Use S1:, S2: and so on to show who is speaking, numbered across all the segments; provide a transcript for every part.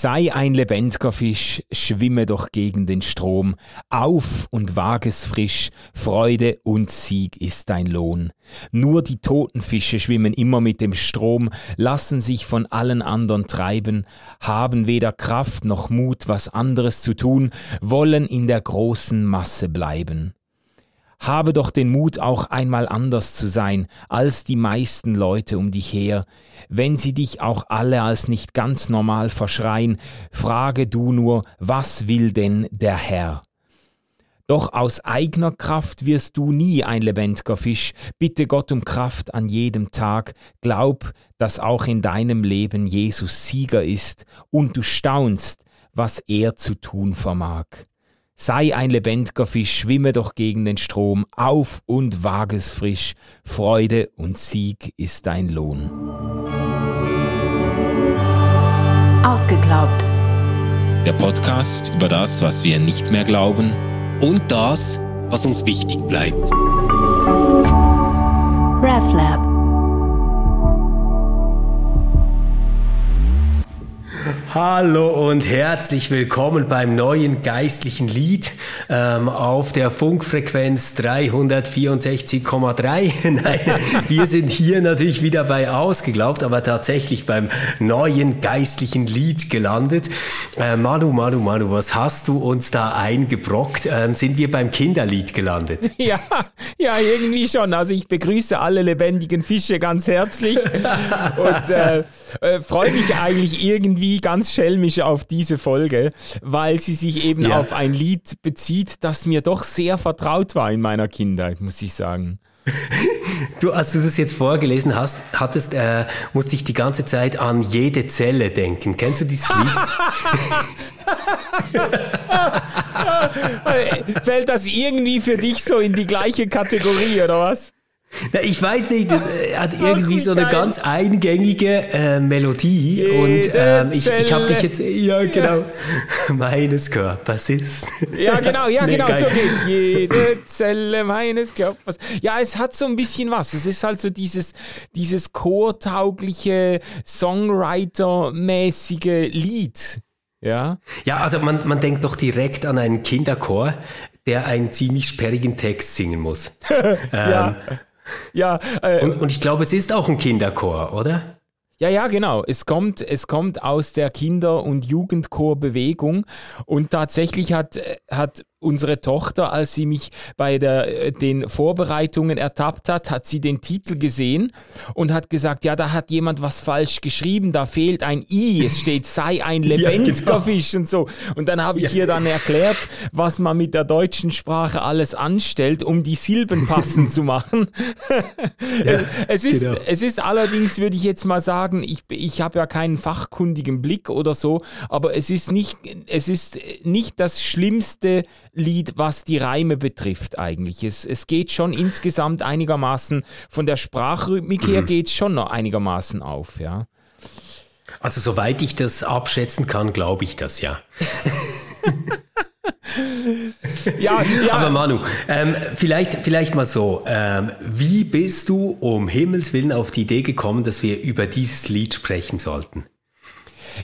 S1: Sei ein lebendiger Fisch, schwimme doch gegen den Strom, auf und wag es frisch, Freude und Sieg ist dein Lohn. Nur die toten Fische schwimmen immer mit dem Strom, lassen sich von allen anderen treiben, haben weder Kraft noch Mut, was anderes zu tun, wollen in der großen Masse bleiben. Habe doch den Mut, auch einmal anders zu sein als die meisten Leute um dich her. Wenn sie dich auch alle als nicht ganz normal verschreien, frage du nur, was will denn der Herr? Doch aus eigener Kraft wirst du nie ein lebendiger Fisch. Bitte Gott um Kraft an jedem Tag. Glaub, dass auch in deinem Leben Jesus Sieger ist und du staunst, was er zu tun vermag. Sei ein lebendiger Fisch, schwimme doch gegen den Strom, auf und wage es frisch. Freude und Sieg ist dein Lohn.
S2: Ausgeglaubt.
S3: Der Podcast über das, was wir nicht mehr glauben und das, was uns wichtig bleibt.
S2: RefLab.
S4: Hallo und herzlich willkommen beim neuen geistlichen Lied ähm, auf der Funkfrequenz 364,3. Nein, wir sind hier natürlich wieder bei Ausgeglaubt, aber tatsächlich beim neuen geistlichen Lied gelandet. Äh, Manu, Manu, Manu, was hast du uns da eingebrockt? Ähm, sind wir beim Kinderlied gelandet?
S1: Ja, ja, irgendwie schon. Also ich begrüße alle lebendigen Fische ganz herzlich und äh, äh, freue mich eigentlich irgendwie ganz ganz schelmisch auf diese Folge, weil sie sich eben ja. auf ein Lied bezieht, das mir doch sehr vertraut war in meiner Kindheit, muss ich sagen.
S4: Du, als du das jetzt vorgelesen hast, hattest, äh, musste ich die ganze Zeit an jede Zelle denken. Kennst du dieses Lied?
S1: Fällt das irgendwie für dich so in die gleiche Kategorie, oder was?
S4: Ich weiß nicht, er hat irgendwie Ach, so eine geil. ganz eingängige äh, Melodie Jede und ähm, ich, ich habe dich jetzt, ja genau, ja. meines Körpers ist.
S1: Ja genau, ja nee, genau, geil. so geht's. Jede Zelle meines Körpers. Ja, es hat so ein bisschen was. Es ist halt so dieses, dieses chortaugliche, Songwriter-mäßige Lied. Ja.
S4: Ja, also man, man denkt doch direkt an einen Kinderchor, der einen ziemlich sperrigen Text singen muss.
S1: Ähm, ja,
S4: äh, und, und ich glaube, es ist auch ein Kinderchor, oder?
S1: Ja, ja, genau. Es kommt, es kommt aus der Kinder- und Jugendchorbewegung und tatsächlich hat, hat unsere Tochter, als sie mich bei der, äh, den Vorbereitungen ertappt hat, hat sie den Titel gesehen und hat gesagt, ja, da hat jemand was falsch geschrieben, da fehlt ein I, es steht sei ein lebendiger ja, genau. Fisch und so. Und dann habe ich ja. ihr dann erklärt, was man mit der deutschen Sprache alles anstellt, um die Silben passend zu machen. ja, es, ist, genau. es ist allerdings, würde ich jetzt mal sagen, ich, ich habe ja keinen fachkundigen Blick oder so, aber es ist nicht, es ist nicht das schlimmste Lied, was die Reime betrifft eigentlich. Es, es geht schon insgesamt einigermaßen, von der Sprachrhythmik her mhm. geht es schon noch einigermaßen auf, ja.
S4: Also soweit ich das abschätzen kann, glaube ich das ja. ja, ja. Aber Manu, ähm, vielleicht, vielleicht mal so, ähm, wie bist du um Himmels Willen auf die Idee gekommen, dass wir über dieses Lied sprechen sollten?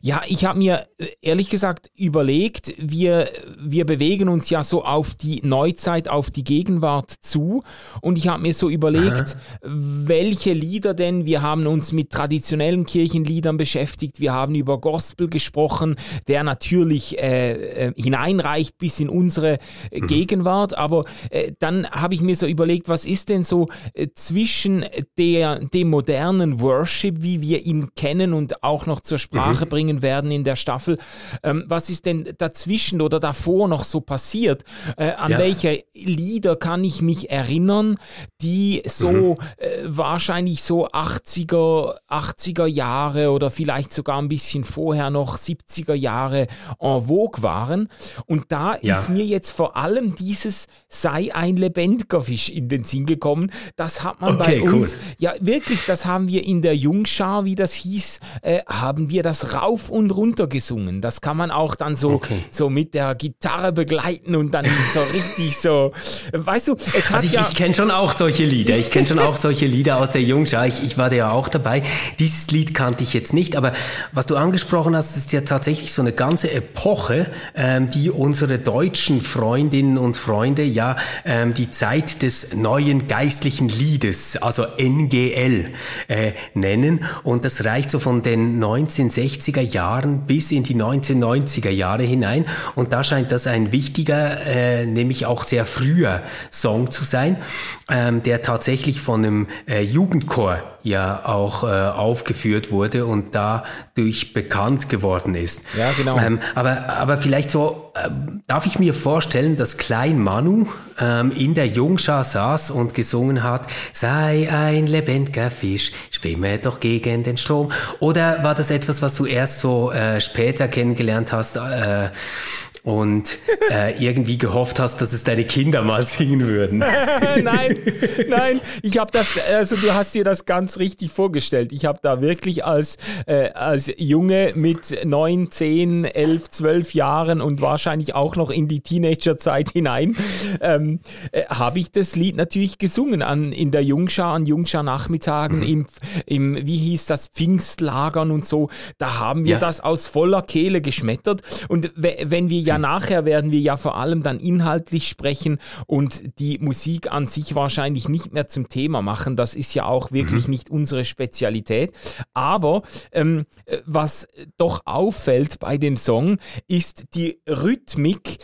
S1: Ja, ich habe mir äh, ehrlich gesagt überlegt, wir, wir bewegen uns ja so auf die Neuzeit, auf die Gegenwart zu. Und ich habe mir so überlegt, Aha. welche Lieder denn, wir haben uns mit traditionellen Kirchenliedern beschäftigt, wir haben über Gospel gesprochen, der natürlich äh, äh hineinreicht bis in unsere äh, mhm. Gegenwart. Aber äh, dann habe ich mir so überlegt, was ist denn so äh, zwischen der, dem modernen Worship, wie wir ihn kennen und auch noch zur Sprache mhm. bringen, bringen werden in der Staffel. Ähm, was ist denn dazwischen oder davor noch so passiert? Äh, an ja. welche Lieder kann ich mich erinnern, die so mhm. äh, wahrscheinlich so 80er, 80er Jahre oder vielleicht sogar ein bisschen vorher noch 70er Jahre en vogue waren? Und da ja. ist mir jetzt vor allem dieses sei ein lebendiger Fisch in den Sinn gekommen. Das hat man okay, bei uns, cool. ja wirklich, das haben wir in der Jungschar, wie das hieß, äh, haben wir das raus rauf und runter gesungen. Das kann man auch dann so, okay. so mit der Gitarre begleiten und dann so richtig so, weißt du,
S4: es hat also ich, ja... Ich kenne schon auch solche Lieder, ich kenne schon auch solche Lieder aus der Jungschau, ich, ich war da ja auch dabei. Dieses Lied kannte ich jetzt nicht, aber was du angesprochen hast, ist ja tatsächlich so eine ganze Epoche, ähm, die unsere deutschen Freundinnen und Freunde ja ähm, die Zeit des neuen geistlichen Liedes, also NGL, äh, nennen. Und das reicht so von den 1960er Jahren bis in die 1990er Jahre hinein. Und da scheint das ein wichtiger, äh, nämlich auch sehr früher Song zu sein, ähm, der tatsächlich von einem äh, Jugendchor ja auch äh, aufgeführt wurde und dadurch bekannt geworden ist.
S1: Ja, genau.
S4: Ähm, aber, aber vielleicht so, äh, darf ich mir vorstellen, dass Klein Manu ähm, in der Jungschar saß und gesungen hat, sei ein lebendiger Fisch, schwimme doch gegen den Strom. Oder war das etwas, was du erst so äh, später kennengelernt hast? Und äh, irgendwie gehofft hast, dass es deine Kinder mal singen würden.
S1: nein, nein, ich habe das, also du hast dir das ganz richtig vorgestellt. Ich habe da wirklich als, äh, als Junge mit neun, zehn, elf, zwölf Jahren und wahrscheinlich auch noch in die Teenagerzeit hinein, ähm, äh, habe ich das Lied natürlich gesungen an, in der Jungschar, an Jungschar-Nachmittagen, mhm. im, im, wie hieß das, Pfingstlagern und so. Da haben wir ja. das aus voller Kehle geschmettert. Und wenn wir ja ja nachher werden wir ja vor allem dann inhaltlich sprechen und die Musik an sich wahrscheinlich nicht mehr zum Thema machen. Das ist ja auch wirklich mhm. nicht unsere Spezialität. Aber ähm, was doch auffällt bei dem Song, ist die Rhythmik,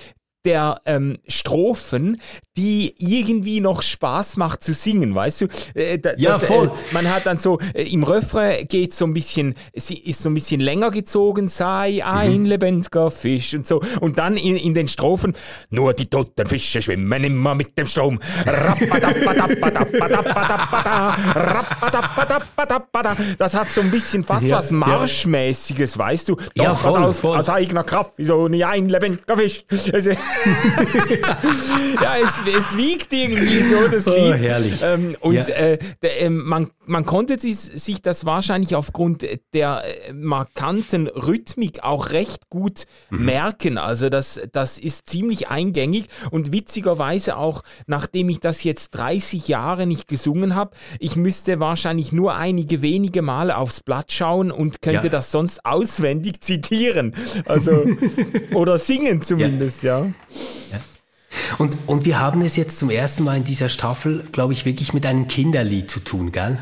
S1: der ähm, Strophen, die irgendwie noch Spaß macht zu singen, weißt du?
S4: Äh, das, ja, voll.
S1: Äh, man hat dann so, äh, im Refrain geht so ein bisschen, sie ist so ein bisschen länger gezogen, sei ein mhm. lebendiger Fisch und so. Und dann in, in den Strophen, nur die toten Fische schwimmen immer mit dem Strom. Das hat so ein bisschen fast ja, was Marschmäßiges, weißt du? Doch
S4: ja, voll,
S1: aus,
S4: voll.
S1: aus eigener Kraft, wie so ein lebendiger Fisch. Ja, es, es wiegt irgendwie so, das oh, Lied.
S4: Oh, herrlich.
S1: Ähm, und ja. äh, der, äh, man, man konnte sich, sich das wahrscheinlich aufgrund der äh, markanten Rhythmik auch recht gut mhm. merken. Also das, das ist ziemlich eingängig und witzigerweise auch, nachdem ich das jetzt 30 Jahre nicht gesungen habe, ich müsste wahrscheinlich nur einige wenige Male aufs Blatt schauen und könnte ja. das sonst auswendig zitieren. Also, oder singen zumindest, ja. ja. Ja.
S4: Und, und wir haben es jetzt zum ersten Mal in dieser Staffel, glaube ich, wirklich mit einem Kinderlied zu tun, gell?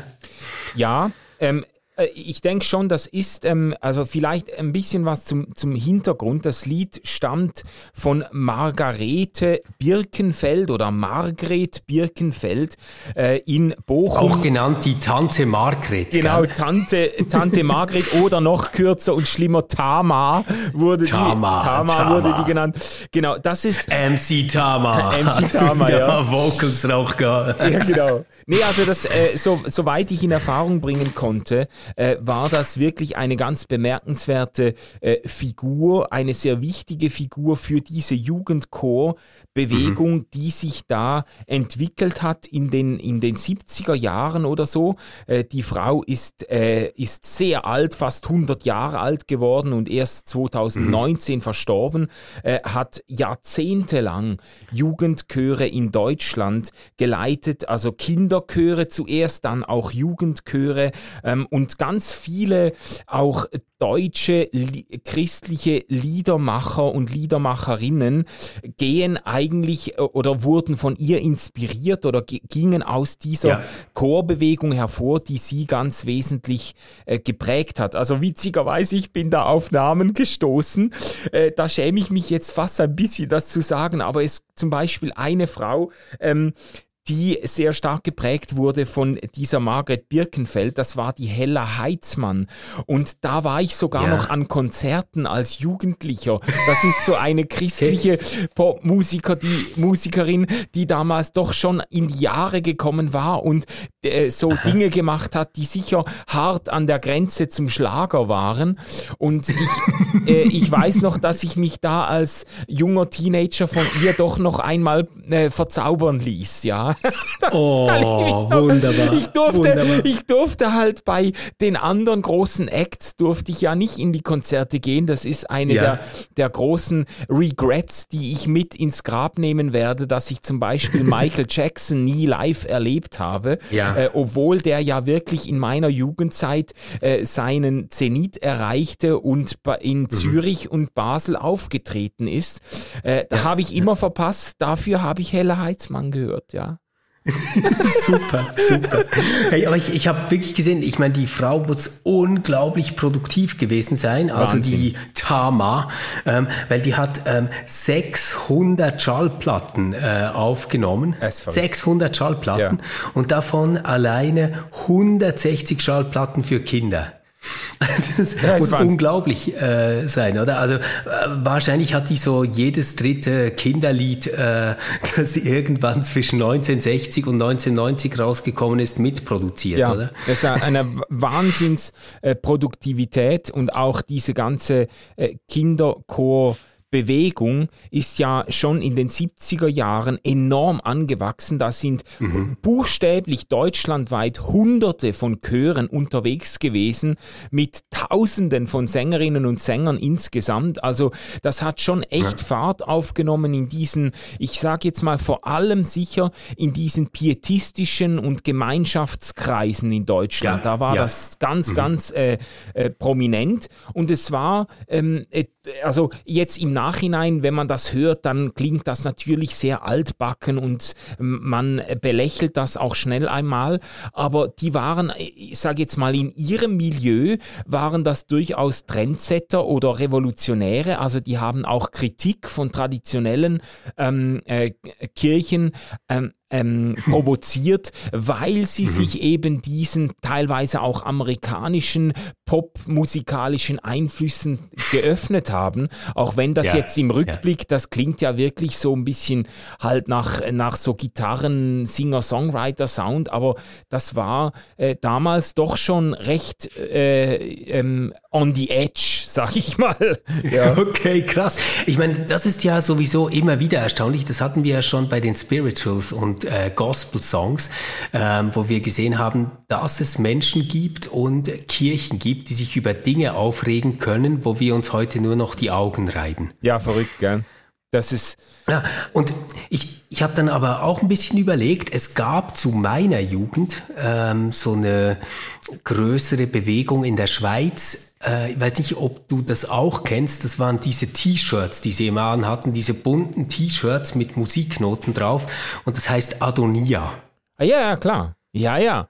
S1: Ja, ähm, äh, ich denke schon, das ist ähm, also vielleicht ein bisschen was zum, zum Hintergrund. Das Lied stammt von Margarete Birkenfeld oder Margret Birkenfeld äh, in Bochum.
S4: Auch genannt die Tante Margret.
S1: Genau, Tante, Tante Margret oder noch kürzer und schlimmer Tama wurde
S4: Tama,
S1: die, Tama, Tama. wurde die genannt. Genau, das ist
S4: MC Tama.
S1: MC Tama, ja.
S4: Vocals auch Ja,
S1: genau. Nee, also das, äh, so, soweit ich in Erfahrung bringen konnte, äh, war das wirklich eine ganz bemerkenswerte äh, Figur, eine sehr wichtige Figur für diese Jugendchor, Bewegung, mhm. die sich da entwickelt hat in den, in den 70er Jahren oder so. Äh, die Frau ist, äh, ist sehr alt, fast 100 Jahre alt geworden und erst 2019 mhm. verstorben, äh, hat jahrzehntelang Jugendchöre in Deutschland geleitet, also Kinderchöre zuerst, dann auch Jugendchöre ähm, und ganz viele auch deutsche christliche Liedermacher und Liedermacherinnen gehen eigentlich äh, oder wurden von ihr inspiriert oder gingen aus dieser ja. Chorbewegung hervor, die sie ganz wesentlich äh, geprägt hat. Also witzigerweise, ich bin da auf Namen gestoßen. Äh, da schäme ich mich jetzt fast ein bisschen, das zu sagen, aber es zum Beispiel eine Frau, ähm, die sehr stark geprägt wurde von dieser Margret Birkenfeld. Das war die Hella Heitzmann. Und da war ich sogar ja. noch an Konzerten als Jugendlicher. Das ist so eine christliche Popmusiker, die Musikerin, die damals doch schon in die Jahre gekommen war und äh, so Dinge gemacht hat, die sicher hart an der Grenze zum Schlager waren. Und ich, äh, ich weiß noch, dass ich mich da als junger Teenager von ihr doch noch einmal äh, verzaubern ließ, ja.
S4: Oh,
S1: ich
S4: wunderbar.
S1: Ich durfte,
S4: wunderbar.
S1: ich durfte halt bei den anderen großen Acts durfte ich ja nicht in die Konzerte gehen. Das ist eine
S4: Ja.
S1: der, der großen Regrets, die ich mit ins Grab nehmen werde, dass ich zum Beispiel Michael Jackson nie live erlebt habe,
S4: Ja.
S1: äh, obwohl der ja wirklich in meiner Jugendzeit äh, seinen Zenit erreichte und in
S4: Mhm.
S1: Zürich und Basel aufgetreten ist. Äh, da habe ich immer verpasst. Dafür habe ich Hella Heitzmann gehört, ja.
S4: super, super. Hey, aber ich, ich habe wirklich gesehen, ich meine, die Frau muss unglaublich produktiv gewesen sein, also
S1: Wahnsinn.
S4: die Tama, ähm, weil die hat ähm, 600 Schallplatten äh, aufgenommen.
S1: Das ist verrückt.
S4: 600 Schallplatten und davon alleine 160 Schallplatten für Kinder. Das
S1: Ja,
S4: muss
S1: Wahnsinn.
S4: unglaublich äh, sein, oder? Also äh, wahrscheinlich hat die so jedes dritte Kinderlied, äh, das irgendwann zwischen 1960 und 1990 rausgekommen ist, mitproduziert,
S1: Ja,
S4: oder?
S1: das ist eine Wahnsinnsproduktivität und auch diese ganze äh, Kinderchor. Bewegung ist ja schon in den 70er Jahren enorm angewachsen. Da sind buchstäblich deutschlandweit hunderte von Chören unterwegs gewesen mit tausenden von Sängerinnen und Sängern insgesamt. Also das hat schon echt Fahrt aufgenommen in diesen, ich sage jetzt mal vor allem sicher in diesen pietistischen und Gemeinschaftskreisen in Deutschland.
S4: Ja,
S1: da war
S4: ja.
S1: das ganz, ganz äh, äh, prominent und es war, ähm, äh, also jetzt im Nachhinein, wenn man das hört, dann klingt das natürlich sehr altbacken und ähm, man belächelt das auch schnell einmal, aber die waren, ich sage jetzt mal, in ihrem Milieu waren das durchaus Trendsetter oder Revolutionäre, also die haben auch Kritik von traditionellen ähm, äh, Kirchen ähm, ähm, provoziert, weil sie sich eben diesen teilweise auch amerikanischen popmusikalischen Einflüssen geöffnet haben. Auch wenn das
S4: Ja,
S1: jetzt im Rückblick, das klingt ja wirklich so ein bisschen halt nach, nach so Gitarren, Singer-Songwriter-Sound, aber das war äh, damals doch schon recht äh, ähm, on the edge, sag ich mal. Ja.
S4: Okay, krass. Ich meine, das ist ja sowieso immer wieder erstaunlich. Das hatten wir ja schon bei den Spirituals und äh, Gospel-Songs, ähm, wo wir gesehen haben, dass es Menschen gibt und Kirchen gibt, die sich über Dinge aufregen können, wo wir uns heute nur noch die Augen reiben.
S1: ja, verrückt, gell? Das ist,
S4: Ja, und ich, ich habe dann aber auch ein bisschen überlegt, es gab zu meiner Jugend ähm, so eine größere Bewegung in der Schweiz. Äh, ich weiß nicht, ob du das auch kennst. Das waren diese T-Shirts, die sie immer anhatten, diese bunten T-Shirts mit Musiknoten drauf. Und das heißt Adonia.
S1: Ah, ja, ja, klar. Ja, ja.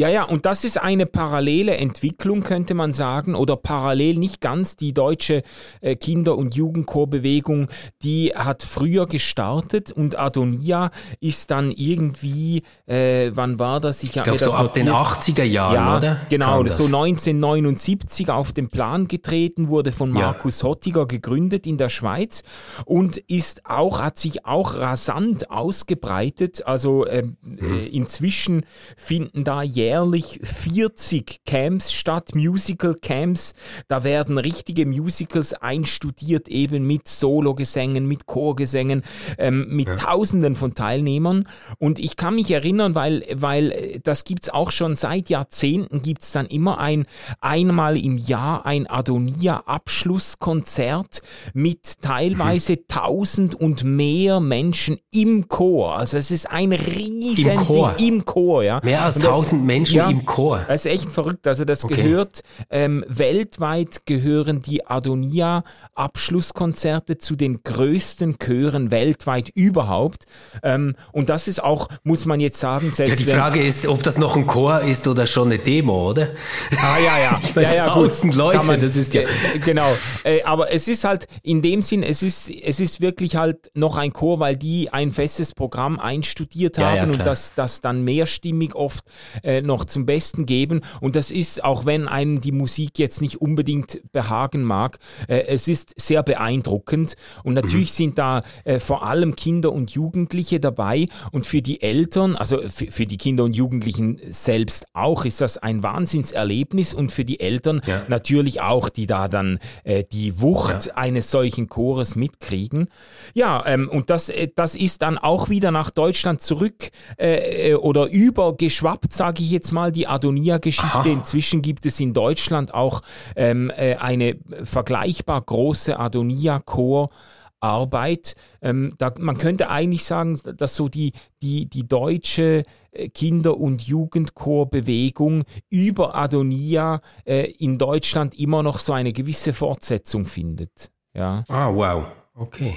S1: Ja, ja, und das ist eine parallele Entwicklung, könnte man sagen, oder parallel nicht ganz. Die deutsche äh, Kinder- und Jugendchorbewegung, die hat früher gestartet und Adonia ist dann irgendwie, äh, wann war das?
S4: Ich
S1: hab
S4: glaube so ab den
S1: notiert.
S4: 80er Jahren,
S1: ja,
S4: oder?
S1: Genau, so
S4: das?
S1: 1979 auf den Plan getreten, wurde von
S4: Ja.
S1: Markus Hottiger gegründet in der Schweiz und ist auch, hat sich auch rasant ausgebreitet. Also ähm,
S4: Mhm.
S1: äh, inzwischen finden da jährlich 40 Camps statt, Musical Camps. Da werden richtige Musicals einstudiert, eben mit Sologesängen, mit Chorgesängen, ähm, mit Tausenden von Teilnehmern. Und ich kann mich erinnern, weil, weil äh, das gibt's auch schon seit Jahrzehnten, gibt's dann immer ein einmal im Jahr ein Adonia-Abschlusskonzert mit teilweise tausend und mehr Menschen im Chor. Also es ist ein riesen
S4: Im Chor?
S1: Ding im Chor, ja.
S4: Mehr als
S1: Und das-
S4: 1000 Menschen
S1: ja,
S4: im Chor.
S1: Das ist echt verrückt. Also das
S4: Okay.
S1: gehört, ähm, weltweit gehören die Adonia-Abschlusskonzerte zu den größten Chören weltweit überhaupt. Ähm, und das ist auch, muss man jetzt sagen,
S4: Ja,
S1: selbst
S4: die
S1: wenn,
S4: Frage ist, ob das noch ein Chor ist oder schon eine Demo, oder?
S1: Ah, ja, ja.
S4: Ich meine,
S1: ja, ja.
S4: 1000 Leute,
S1: man-
S4: das ist ja-
S1: Äh, genau. Äh, aber es ist halt in dem Sinn, es ist, es ist wirklich halt noch ein Chor, weil die ein festes Programm einstudiert
S4: Ja,
S1: haben
S4: ja,
S1: und das, das dann mehrstimmig oft äh, äh, noch zum Besten geben. Und das ist, auch wenn einem die Musik jetzt nicht unbedingt behagen mag, äh, es ist sehr beeindruckend. Und natürlich mhm. sind da äh, vor allem Kinder und Jugendliche dabei. Und für die Eltern, also für die Kinder und Jugendlichen selbst auch, ist das ein Wahnsinnserlebnis. Und für die Eltern ja. natürlich auch, die da dann äh, die Wucht ja. eines solchen Chores mitkriegen. Ja, ähm, und das, äh, das ist dann auch wieder nach Deutschland zurück oder übergeschwappt, sage ich jetzt mal, die Adonia-Geschichte. Inzwischen gibt es in Deutschland auch ähm, äh, eine vergleichbar große Adonia-Chor. Arbeit. Ähm, da, man könnte eigentlich sagen, dass so die, die, die deutsche äh, Kinder- und Jugendchorbewegung über Adonia äh, in Deutschland immer noch so eine gewisse Fortsetzung findet. Ja.
S4: Ah, wow. Okay.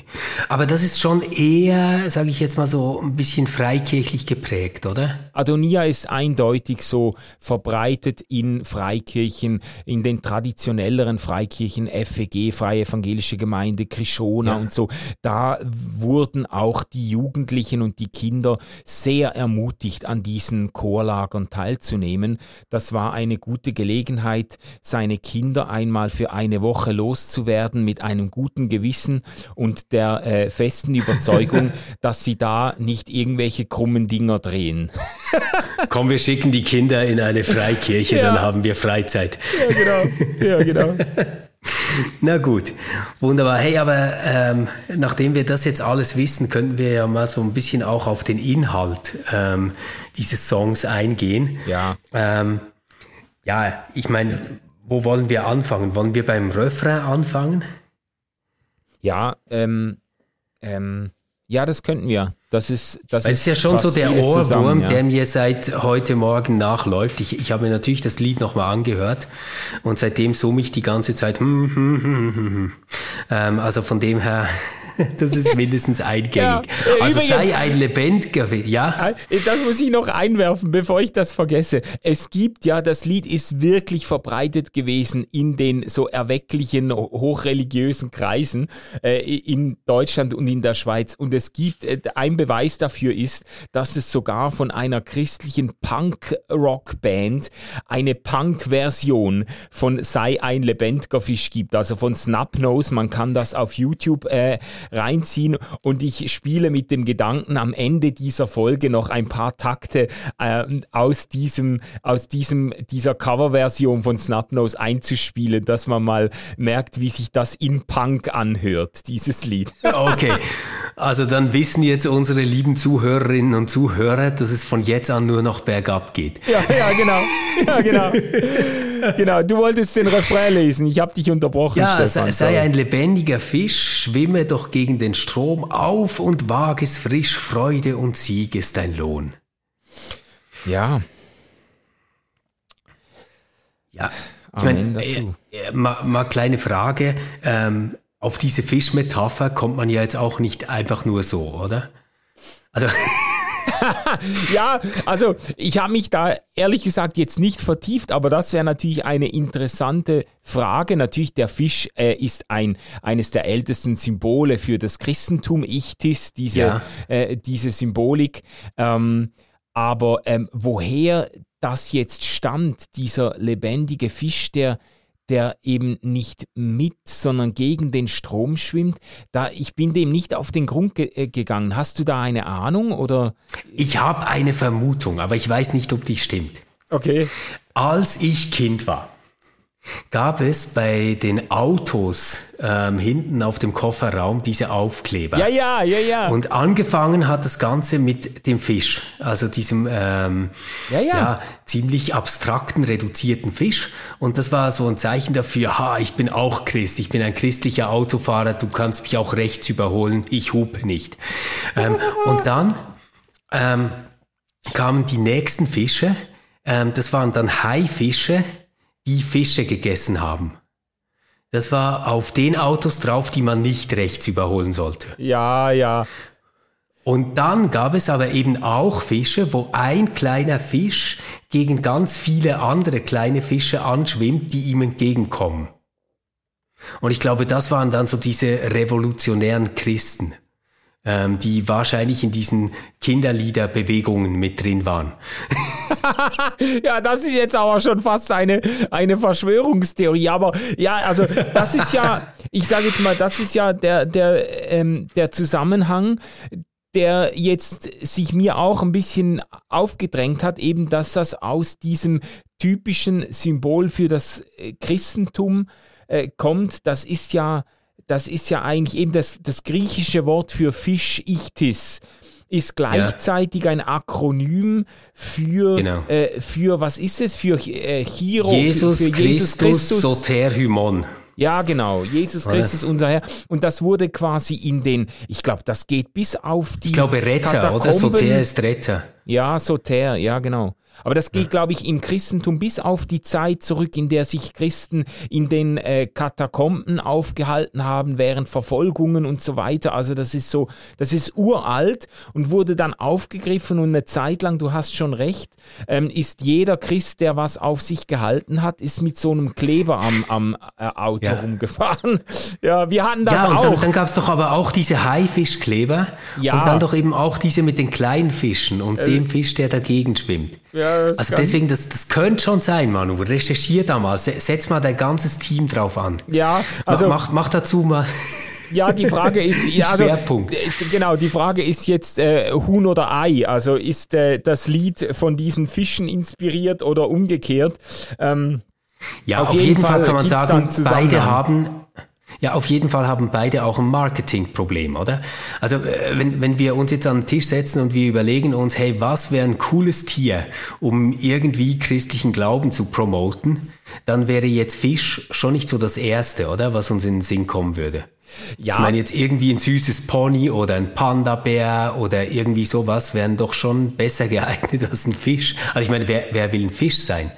S4: Aber das ist schon eher, sage ich jetzt mal so, ein bisschen freikirchlich geprägt, oder?
S1: Adonia ist eindeutig so verbreitet in Freikirchen, in den traditionelleren Freikirchen, FEG, Freie Evangelische Gemeinde, Krishona ja. und so. Da wurden auch die Jugendlichen und die Kinder sehr ermutigt, an diesen Chorlagern teilzunehmen. Das war eine gute Gelegenheit, seine Kinder einmal für eine Woche loszuwerden mit einem guten Gewissen und der äh, festen Überzeugung, dass sie da nicht irgendwelche krummen Dinger drehen.
S4: Komm, wir schicken die Kinder in eine Freikirche, ja. dann haben wir Freizeit.
S1: Ja, genau. Ja, genau.
S4: Na gut, wunderbar. Hey, aber ähm, nachdem wir das jetzt alles wissen, könnten wir ja mal so ein bisschen auch auf den Inhalt ähm, dieses Songs eingehen.
S1: Ja.
S4: Ähm, ja, ich meine, wo wollen wir anfangen? Wollen wir beim Refrain anfangen?
S1: Ja, ähm, ähm, ja, das könnten wir. Das ist, das
S4: ist, ist ja schon so der Ohrwurm, zusammen, ja. der mir seit heute Morgen nachläuft. Ich, ich habe mir natürlich das Lied nochmal angehört und seitdem summe ich die ganze Zeit. Hm, hm, hm, ähm, also von dem her Das ist mindestens eingängig. Ja, also Übrigens, sei ein lebendiger, ja?
S1: Das muss ich noch einwerfen, bevor ich das vergesse. Es gibt ja, das Lied ist wirklich verbreitet gewesen in den so erwecklichen, hochreligiösen Kreisen äh, in Deutschland und in der Schweiz. Und es gibt, äh, ein Beweis dafür ist, dass es sogar von einer christlichen Punk-Rock-Band eine Punk-Version von Sei ein lebendiger Fisch gibt. Also von Snapnose, man kann das auf YouTube äh, reinziehen und ich spiele mit dem Gedanken, am Ende dieser Folge noch ein paar Takte äh, aus diesem, aus diesem, dieser Coverversion von Snapnose einzuspielen, dass man mal merkt, wie sich das in Punk anhört, dieses Lied.
S4: Okay. Also dann wissen jetzt unsere lieben Zuhörerinnen und Zuhörer, dass es von jetzt an nur noch bergab geht.
S1: Ja, ja, genau. Ja, genau. genau, du wolltest den Refrain lesen. Ich habe dich unterbrochen.
S4: Ja, Stefan, sei ein lebendiger Fisch, schwimme doch gegen den Strom auf und wag es frisch. Freude und Sieg ist dein Lohn.
S1: Ja.
S4: Ja. Ich meine, äh, äh, mal, mal kleine Frage. Ähm, auf diese Fischmetapher kommt man ja jetzt auch nicht einfach nur so, oder?
S1: Also. ja, also ich habe mich da ehrlich gesagt jetzt nicht vertieft, aber das wäre natürlich eine interessante Frage. Natürlich, der Fisch äh, ist ein, eines der ältesten Symbole für das Christentum, Ichtis, diese, ja. äh, diese Symbolik. Ähm, aber ähm, woher das jetzt stammt, dieser lebendige Fisch, der der eben nicht mit, sondern gegen den Strom schwimmt. Da, ich bin dem nicht auf den Grund ge äh, gegangen. Hast du da eine Ahnung oder?
S4: Ich habe eine Vermutung, aber ich weiß nicht, ob die stimmt.
S1: Okay.
S4: Als ich Kind war, gab es bei den Autos ähm, hinten auf dem Kofferraum diese Aufkleber.
S1: Ja, ja, ja, ja.
S4: Und angefangen hat das Ganze mit dem Fisch, also diesem ähm, ja, ja. ja, ziemlich abstrakten, reduzierten Fisch. Und das war so ein Zeichen dafür, ha, ich bin auch Christ, ich bin ein christlicher Autofahrer, du kannst mich auch rechts überholen, ich hub nicht. Ähm, und dann ähm, kamen die nächsten Fische, ähm, das waren dann Haifische, die Fische gegessen haben. Das war auf den Autos drauf, die man nicht rechts überholen sollte.
S1: Ja, ja.
S4: Und dann gab es aber eben auch Fische, wo ein kleiner Fisch gegen ganz viele andere kleine Fische anschwimmt, die ihm entgegenkommen. Und ich glaube, das waren dann so diese revolutionären Christen. Ähm, die wahrscheinlich in diesen Kinderliederbewegungen mit drin waren.
S1: ja, das ist jetzt aber schon fast eine, eine Verschwörungstheorie. Aber ja, also das ist ja, ich sage jetzt mal, das ist ja der, der, ähm, der Zusammenhang, der jetzt sich mir auch ein bisschen aufgedrängt hat, eben dass das aus diesem typischen Symbol für das äh, Christentum äh, kommt. Das ist ja, das ist ja eigentlich eben das, das griechische Wort für Fisch, Ichtis ist gleichzeitig ja. ein Akronym für, genau. äh, für, was ist es, für äh, Hiro,
S4: Jesus, für, für Jesus Christus, Christus Soterhymon.
S1: Ja, genau. Jesus Christus, unser Herr. Und das wurde quasi in den, ich glaube, das geht bis auf die.
S4: Ich glaube, Retter, Katakomben. oder? Soter ist Retter.
S1: Ja, Soter, ja, genau. Aber das geht, glaube ich, im Christentum bis auf die Zeit zurück, in der sich Christen in den äh, Katakomben aufgehalten haben während Verfolgungen und so weiter. Also das ist so, das ist uralt und wurde dann aufgegriffen und eine Zeit lang, du hast schon recht, ähm, ist jeder Christ, der was auf sich gehalten hat, ist mit so einem Kleber am, am äh, Auto ja. rumgefahren. Ja, wir hatten das ja, und
S4: auch.
S1: Dann,
S4: dann gab es doch aber auch diese Haifischkleber ja. und dann doch eben auch diese mit den kleinen Fischen und äh, dem Fisch, der dagegen schwimmt. Ja, also deswegen, das, das könnte schon sein, Manu. Recherchier da mal, setz mal dein ganzes Team drauf an.
S1: Ja, also.
S4: Mach, mach dazu mal.
S1: Ja, die Frage ist, ja, also, Schwerpunkt. genau, die Frage ist jetzt äh, Huhn oder Ei. Also ist äh, das Lied von diesen Fischen inspiriert oder umgekehrt?
S4: Ähm, ja, auf, auf jeden, jeden Fall, Fall kann man sagen, beide haben ja, auf jeden Fall haben beide auch ein Marketingproblem, oder? Also äh, wenn, wenn wir uns jetzt an den Tisch setzen und wir überlegen uns, hey, was wäre ein cooles Tier, um irgendwie christlichen Glauben zu promoten, dann wäre jetzt Fisch schon nicht so das Erste, oder? Was uns in den Sinn kommen würde. Ja. Ich meine, jetzt irgendwie ein süßes Pony oder ein Panda-Bär oder irgendwie sowas wären doch schon besser geeignet als ein Fisch. Also ich meine, wer, wer will ein Fisch sein?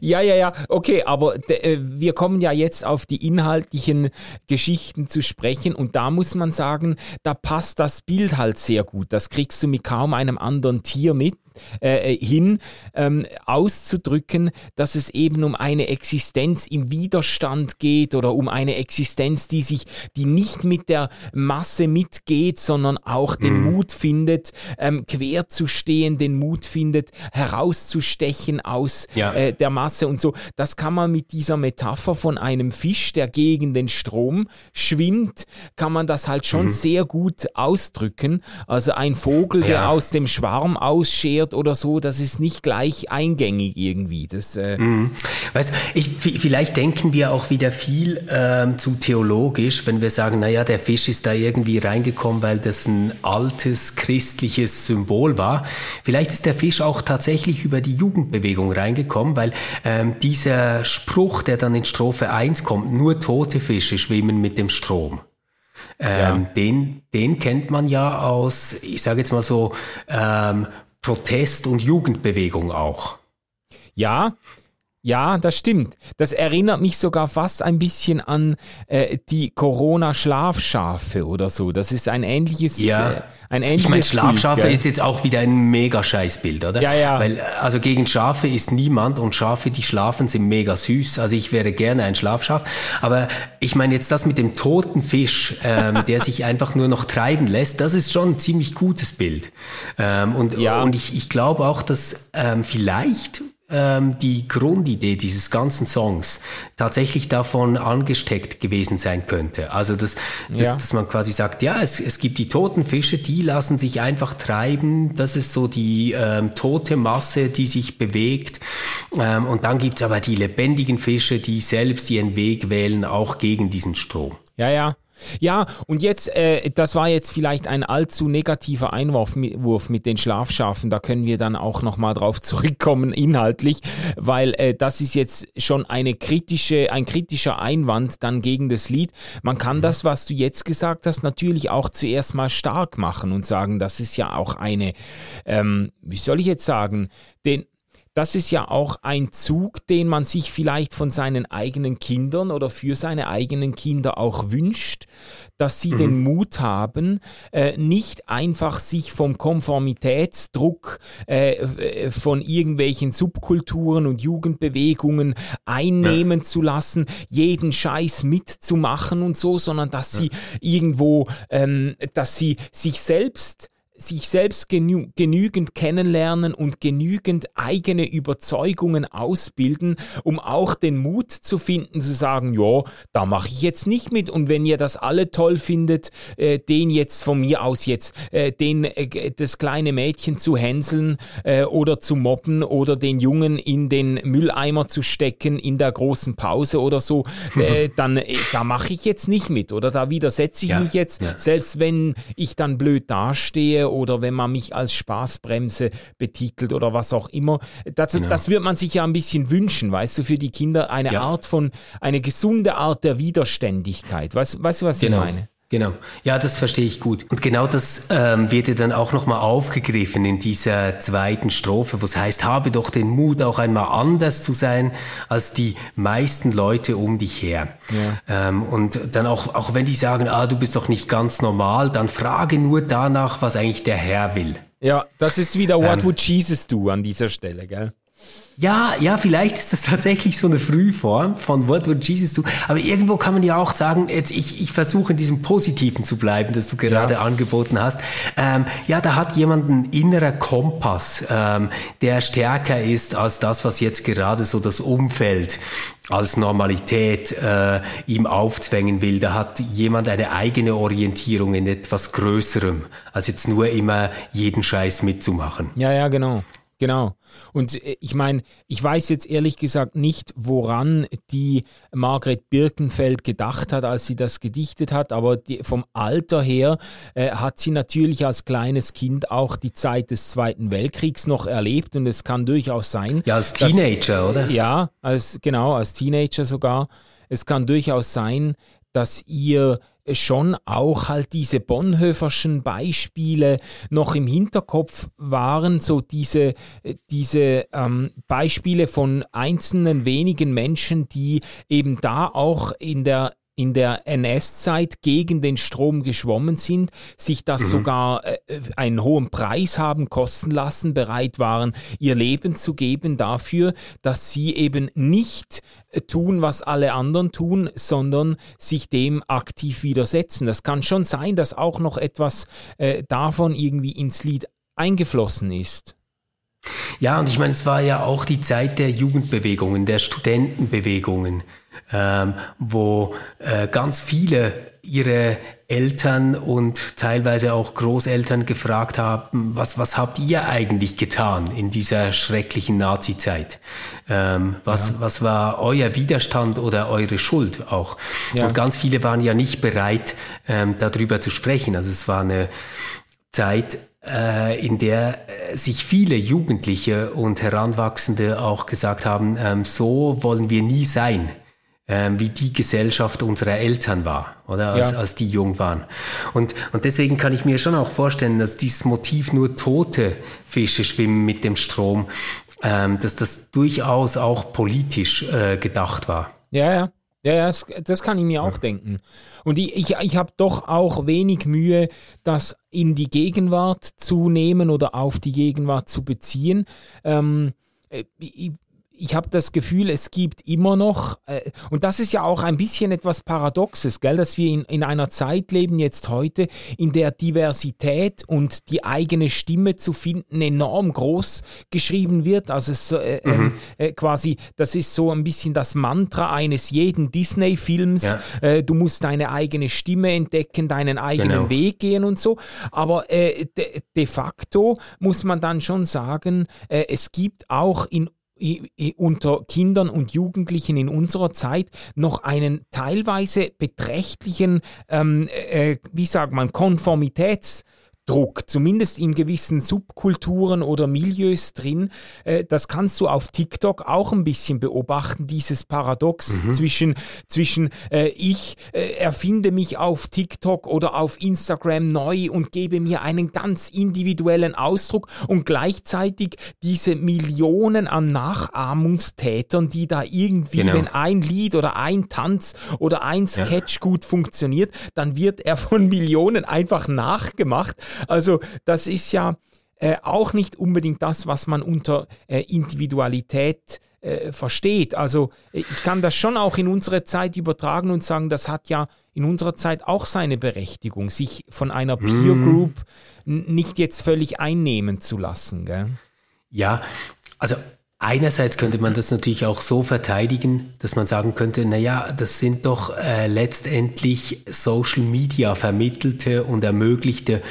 S1: Ja, ja, ja, okay, aber äh, wir kommen ja jetzt auf die inhaltlichen Geschichten zu sprechen und da muss man sagen, da passt das Bild halt sehr gut. Das kriegst du mit kaum einem anderen Tier mit äh, hin ähm, auszudrücken, dass es eben um eine Existenz im Widerstand geht oder um eine Existenz, die sich, die nicht mit der Masse mitgeht, sondern auch den mhm. Mut findet, ähm, quer zu stehen, den Mut findet, herauszustechen aus ja. äh, der Masse und so. Das kann man mit dieser Metapher von einem Fisch, der gegen den Strom schwimmt, kann man das halt schon mhm. sehr gut ausdrücken. Also ein Vogel, ja. der aus dem Schwarm ausschert, oder so, das ist nicht gleich eingängig irgendwie. Das, äh
S4: mhm. weißt, ich, vielleicht denken wir auch wieder viel ähm, zu theologisch, wenn wir sagen, naja, der Fisch ist da irgendwie reingekommen, weil das ein altes christliches Symbol war. Vielleicht ist der Fisch auch tatsächlich über die Jugendbewegung reingekommen, weil ähm, dieser Spruch, der dann in Strophe 1 kommt, nur tote Fische schwimmen mit dem Strom. Ähm, ja. den, den kennt man ja aus, ich sage jetzt mal so, ähm, Protest- und Jugendbewegung auch.
S1: Ja, ja, das stimmt. Das erinnert mich sogar fast ein bisschen an äh, die Corona-Schlafschafe oder so. Das ist ein ähnliches.
S4: Ja.
S1: Äh, ein ähnliches
S4: ich meine, Schlafschafe Bild, ist jetzt auch wieder ein mega Scheißbild, oder?
S1: Ja, ja.
S4: Weil, also gegen Schafe ist niemand und Schafe, die schlafen, sind mega süß. Also ich wäre gerne ein Schlafschaf. Aber ich meine jetzt das mit dem toten Fisch, ähm, der sich einfach nur noch treiben lässt, das ist schon ein ziemlich gutes Bild. Ähm, und, ja. und ich, ich glaube auch, dass ähm, vielleicht ähm, die Grundidee dieses ganzen Songs tatsächlich davon angesteckt gewesen sein könnte. Also, dass, dass, ja. dass man quasi sagt, ja, es, es gibt die toten Fische, die lassen sich einfach treiben. Das ist so die ähm, tote Masse, die sich bewegt. Ähm, und dann gibt's aber die lebendigen Fische, die selbst ihren Weg wählen, auch gegen diesen Strom.
S1: Ja, ja. Ja, und jetzt, äh, das war jetzt vielleicht ein allzu negativer Einwurf mit den Schlafschafen. Da können wir dann auch nochmal drauf zurückkommen, inhaltlich, weil äh, das ist jetzt schon eine kritische, ein kritischer Einwand dann gegen das Lied. Man kann mhm. das, was du jetzt gesagt hast, natürlich auch zuerst mal stark machen und sagen, das ist ja auch eine, ähm, wie soll ich jetzt sagen, den, das ist ja auch ein Zug, den man sich vielleicht von seinen eigenen Kindern oder für seine eigenen Kinder auch wünscht, dass sie mhm. den Mut haben, äh, nicht einfach sich vom Konformitätsdruck äh, von irgendwelchen Subkulturen und Jugendbewegungen einnehmen ja. zu lassen, jeden Scheiß mitzumachen und so, sondern dass ja. sie irgendwo, ähm, dass sie sich selbst sich selbst genü genügend kennenlernen und genügend eigene Überzeugungen ausbilden, um auch den Mut zu finden, zu sagen, ja, da mache ich jetzt nicht mit. Und wenn ihr das alle toll findet, äh, den jetzt von mir aus jetzt, äh, den, äh, das kleine Mädchen zu hänseln äh, oder zu mobben oder den Jungen in den Mülleimer zu stecken in der großen Pause oder so, äh, dann äh, da mache ich jetzt nicht mit. Oder da widersetze ich ja, mich jetzt, ja. selbst wenn ich dann blöd dastehe oder wenn man mich als Spaßbremse betitelt oder was auch immer. Das, genau. das wird man sich ja ein bisschen wünschen, weißt du, für die Kinder eine ja. Art von, eine gesunde Art der Widerständigkeit. Weißt, weißt du, was genau. ich meine?
S4: Genau, ja, das verstehe ich gut. Und genau das ähm, wird ja dann auch nochmal aufgegriffen in dieser zweiten Strophe, wo es heißt, habe doch den Mut, auch einmal anders zu sein als die meisten Leute um dich her. Ja. Ähm, und dann auch, auch wenn die sagen, ah, du bist doch nicht ganz normal, dann frage nur danach, was eigentlich der Herr will.
S1: Ja, das ist wieder What ähm, would Jesus do an dieser Stelle, gell?
S4: Ja, ja, vielleicht ist das tatsächlich so eine Frühform von What would Jesus do? Aber irgendwo kann man ja auch sagen, jetzt ich, ich versuche in diesem Positiven zu bleiben, das du gerade ja. angeboten hast. Ähm, ja, da hat jemand ein innerer Kompass, ähm, der stärker ist als das, was jetzt gerade so das Umfeld als Normalität äh, ihm aufzwängen will. Da hat jemand eine eigene Orientierung in etwas Größerem, als jetzt nur immer jeden Scheiß mitzumachen.
S1: Ja, ja, genau. Genau. Und äh, ich meine, ich weiß jetzt ehrlich gesagt nicht, woran die Margret Birkenfeld gedacht hat, als sie das gedichtet hat, aber die, vom Alter her äh, hat sie natürlich als kleines Kind auch die Zeit des Zweiten Weltkriegs noch erlebt und es kann durchaus sein.
S4: Ja, als Teenager,
S1: dass,
S4: oder?
S1: Ja, als, genau, als Teenager sogar. Es kann durchaus sein, dass ihr schon auch halt diese Bonhoefferschen Beispiele noch im Hinterkopf waren, so diese, diese ähm, Beispiele von einzelnen wenigen Menschen, die eben da auch in der in der NS-Zeit gegen den Strom geschwommen sind, sich das mhm. sogar äh, einen hohen Preis haben kosten lassen, bereit waren, ihr Leben zu geben dafür, dass sie eben nicht äh, tun, was alle anderen tun, sondern sich dem aktiv widersetzen. Das kann schon sein, dass auch noch etwas äh, davon irgendwie ins Lied eingeflossen ist.
S4: Ja, und ich meine, es war ja auch die Zeit der Jugendbewegungen, der Studentenbewegungen ähm, wo äh, ganz viele ihre Eltern und teilweise auch Großeltern gefragt haben, was, was habt ihr eigentlich getan in dieser schrecklichen Nazi-Zeit? Ähm, was, ja. was war euer Widerstand oder eure Schuld auch? Ja. Und ganz viele waren ja nicht bereit, ähm, darüber zu sprechen. Also es war eine Zeit, äh, in der äh, sich viele Jugendliche und Heranwachsende auch gesagt haben, ähm, so wollen wir nie sein wie die Gesellschaft unserer Eltern war, oder als, ja. als die jung waren. Und, und deswegen kann ich mir schon auch vorstellen, dass dieses Motiv nur tote Fische schwimmen mit dem Strom, ähm, dass das durchaus auch politisch äh, gedacht war.
S1: Ja, ja. Ja, ja das, das kann ich mir auch ja. denken. Und ich, ich, ich habe doch auch wenig Mühe, das in die Gegenwart zu nehmen oder auf die Gegenwart zu beziehen. Ähm, äh, ich, ich habe das Gefühl, es gibt immer noch, äh, und das ist ja auch ein bisschen etwas Paradoxes, gell, dass wir in, in einer Zeit leben, jetzt heute, in der Diversität und die eigene Stimme zu finden enorm groß geschrieben wird. Also es, äh, ähm, mhm. äh, quasi, das ist so ein bisschen das Mantra eines jeden Disney-Films. Ja. Äh, du musst deine eigene Stimme entdecken, deinen eigenen genau. Weg gehen und so. Aber äh, de, de facto muss man dann schon sagen, äh, es gibt auch in unter Kindern und Jugendlichen in unserer Zeit noch einen teilweise beträchtlichen, ähm, äh, wie sagt man, Konformitäts Druck, zumindest in gewissen Subkulturen oder Milieus drin. Äh, das kannst du auf TikTok auch ein bisschen beobachten, dieses Paradox mhm. zwischen, zwischen äh, ich äh, erfinde mich auf TikTok oder auf Instagram neu und gebe mir einen ganz individuellen Ausdruck und gleichzeitig diese Millionen an Nachahmungstätern, die da irgendwie, genau. wenn ein Lied oder ein Tanz oder ein Sketch ja. gut funktioniert, dann wird er von Millionen einfach nachgemacht. Also das ist ja äh, auch nicht unbedingt das, was man unter äh, Individualität äh, versteht. Also äh, ich kann das schon auch in unsere Zeit übertragen und sagen, das hat ja in unserer Zeit auch seine Berechtigung, sich von einer Peer mhm. Group nicht jetzt völlig einnehmen zu lassen. Gell?
S4: Ja, also Einerseits könnte man das natürlich auch so verteidigen, dass man sagen könnte, na ja, das sind doch äh, letztendlich Social Media vermittelte und ermöglichte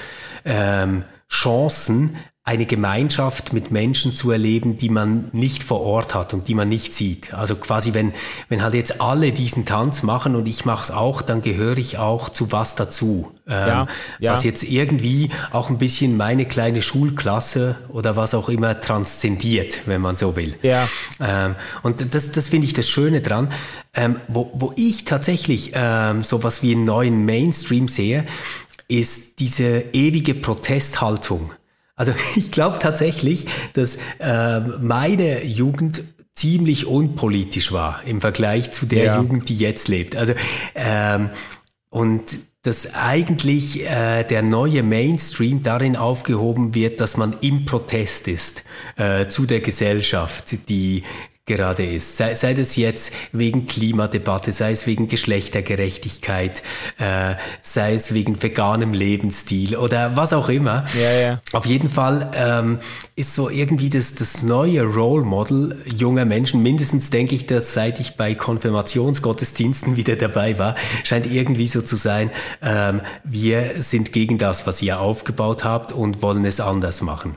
S4: ähm, Chancen, eine Gemeinschaft mit Menschen zu erleben, die man nicht vor Ort hat und die man nicht sieht. Also quasi, wenn, wenn halt jetzt alle diesen Tanz machen und ich mache es auch, dann gehöre ich auch zu was dazu. Ähm, ja, ja. Was jetzt irgendwie auch ein bisschen meine kleine Schulklasse oder was auch immer transzendiert, wenn man so will. Ja. Ähm, und das, das finde ich das Schöne dran. Ähm, wo, wo ich tatsächlich ähm, sowas wie einen neuen Mainstream sehe, ist diese ewige Protesthaltung. Also ich glaube tatsächlich, dass äh, meine Jugend ziemlich unpolitisch war im Vergleich zu der ja. Jugend, die jetzt lebt. Also ähm, und dass eigentlich äh, der neue Mainstream darin aufgehoben wird, dass man im Protest ist äh, zu der Gesellschaft, die gerade ist. Sei, sei das jetzt wegen Klimadebatte, sei es wegen Geschlechtergerechtigkeit, äh, sei es wegen veganem Lebensstil oder was auch immer. Ja, ja. Auf jeden Fall ähm, ist so irgendwie das, das neue Role Model junger Menschen, mindestens denke ich, dass seit ich bei Konfirmationsgottesdiensten wieder dabei war, scheint irgendwie so zu sein, ähm, wir sind gegen das, was ihr aufgebaut habt und wollen es anders machen.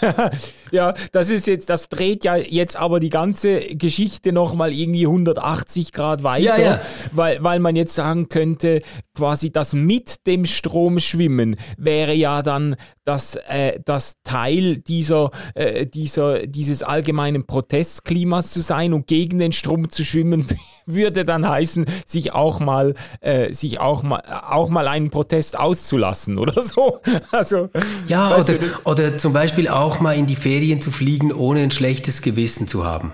S1: ja, das ist jetzt, das dreht ja jetzt aber die ganze Geschichte nochmal irgendwie 180 Grad weiter, ja, ja. Weil, weil man jetzt sagen könnte, quasi das mit dem Strom schwimmen wäre ja dann das, äh, das Teil dieser, äh, dieser, dieses allgemeinen Protestklimas zu sein und gegen den Strom zu schwimmen, würde dann heißen, sich auch mal, äh, sich auch mal, auch mal einen Protest auszulassen oder so.
S4: Also, ja, oder, du, oder zum Beispiel auch mal in die Ferien zu fliegen, ohne ein schlechtes Gewissen zu haben.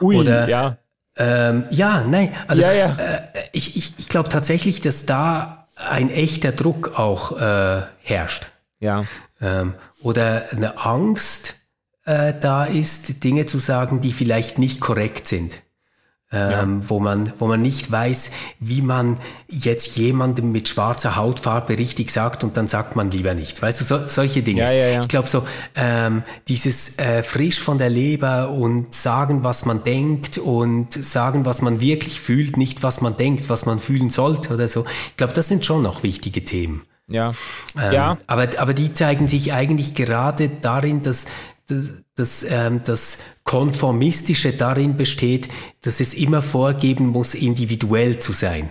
S4: Ui, oder, ja. Ähm, ja, nein, also ja, ja. Äh, ich, ich, ich glaube tatsächlich, dass da ein echter Druck auch äh, herrscht. Ja. Ähm, oder eine Angst äh, da ist, Dinge zu sagen, die vielleicht nicht korrekt sind ähm, ja. wo man, wo man nicht weiß, wie man jetzt jemandem mit schwarzer Hautfarbe richtig sagt und dann sagt man lieber nichts. Weißt du, so, solche Dinge. Ja, ja, ja. Ich glaube so, ähm, dieses äh, frisch von der Leber und sagen, was man denkt und sagen, was man wirklich fühlt, nicht was man denkt, was man fühlen sollte oder so. Ich glaube, das sind schon noch wichtige Themen. Ja. Ähm, ja. Aber, aber die zeigen sich eigentlich gerade darin, dass das, das, ähm, das Konformistische darin besteht, dass es immer vorgeben muss, individuell zu sein.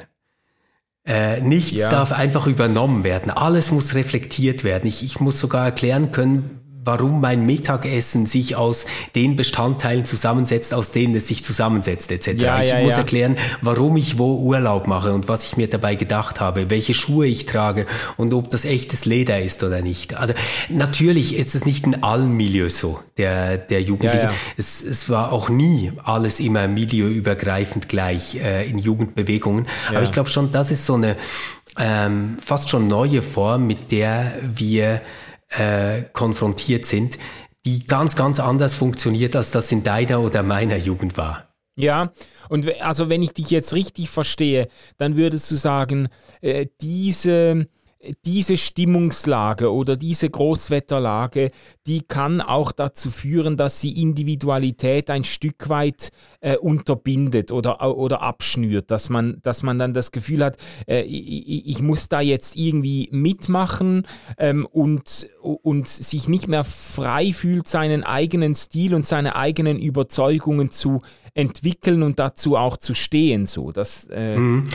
S4: Äh, nichts ja. darf einfach übernommen werden. Alles muss reflektiert werden. Ich, ich muss sogar erklären können, warum mein Mittagessen sich aus den Bestandteilen zusammensetzt, aus denen es sich zusammensetzt, etc. Ja, ich ja, muss ja. erklären, warum ich wo Urlaub mache und was ich mir dabei gedacht habe, welche Schuhe ich trage und ob das echtes Leder ist oder nicht. Also natürlich ist es nicht in allen Milieus so, der, der Jugendlichen. Es, es war auch nie alles immer milieuübergreifend gleich äh, in Jugendbewegungen. Aber ich glaube schon, das ist so eine ähm, fast schon neue Form, mit der wir äh, konfrontiert sind, die ganz, ganz anders funktioniert, als das in deiner oder meiner Jugend war.
S1: Ja, und also wenn ich dich jetzt richtig verstehe, dann würdest du sagen, äh, diese diese Stimmungslage oder diese Großwetterlage, die kann auch dazu führen, dass sie Individualität ein Stück weit äh, unterbindet oder, oder abschnürt, dass man, dass man dann das Gefühl hat, äh, ich, ich, muss da jetzt irgendwie mitmachen ähm, und, und sich nicht mehr frei fühlt, seinen eigenen Stil und seine eigenen Überzeugungen zu entwickeln und dazu auch zu stehen. So, das,
S4: äh, mhm.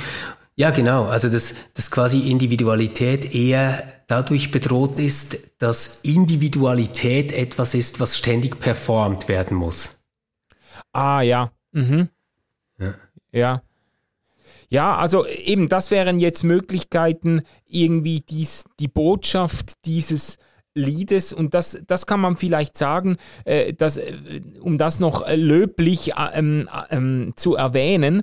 S4: Ja, genau. Also dass, dass quasi Individualität eher dadurch bedroht ist, dass Individualität etwas ist, was ständig performt werden muss.
S1: Ah, ja. Mhm. Ja. ja. Ja, also eben, das wären jetzt Möglichkeiten, irgendwie dies, die Botschaft dieses Liedes und das, das kann man vielleicht sagen, äh, dass, äh, um das noch löblich äh, ähm, ähm, zu erwähnen,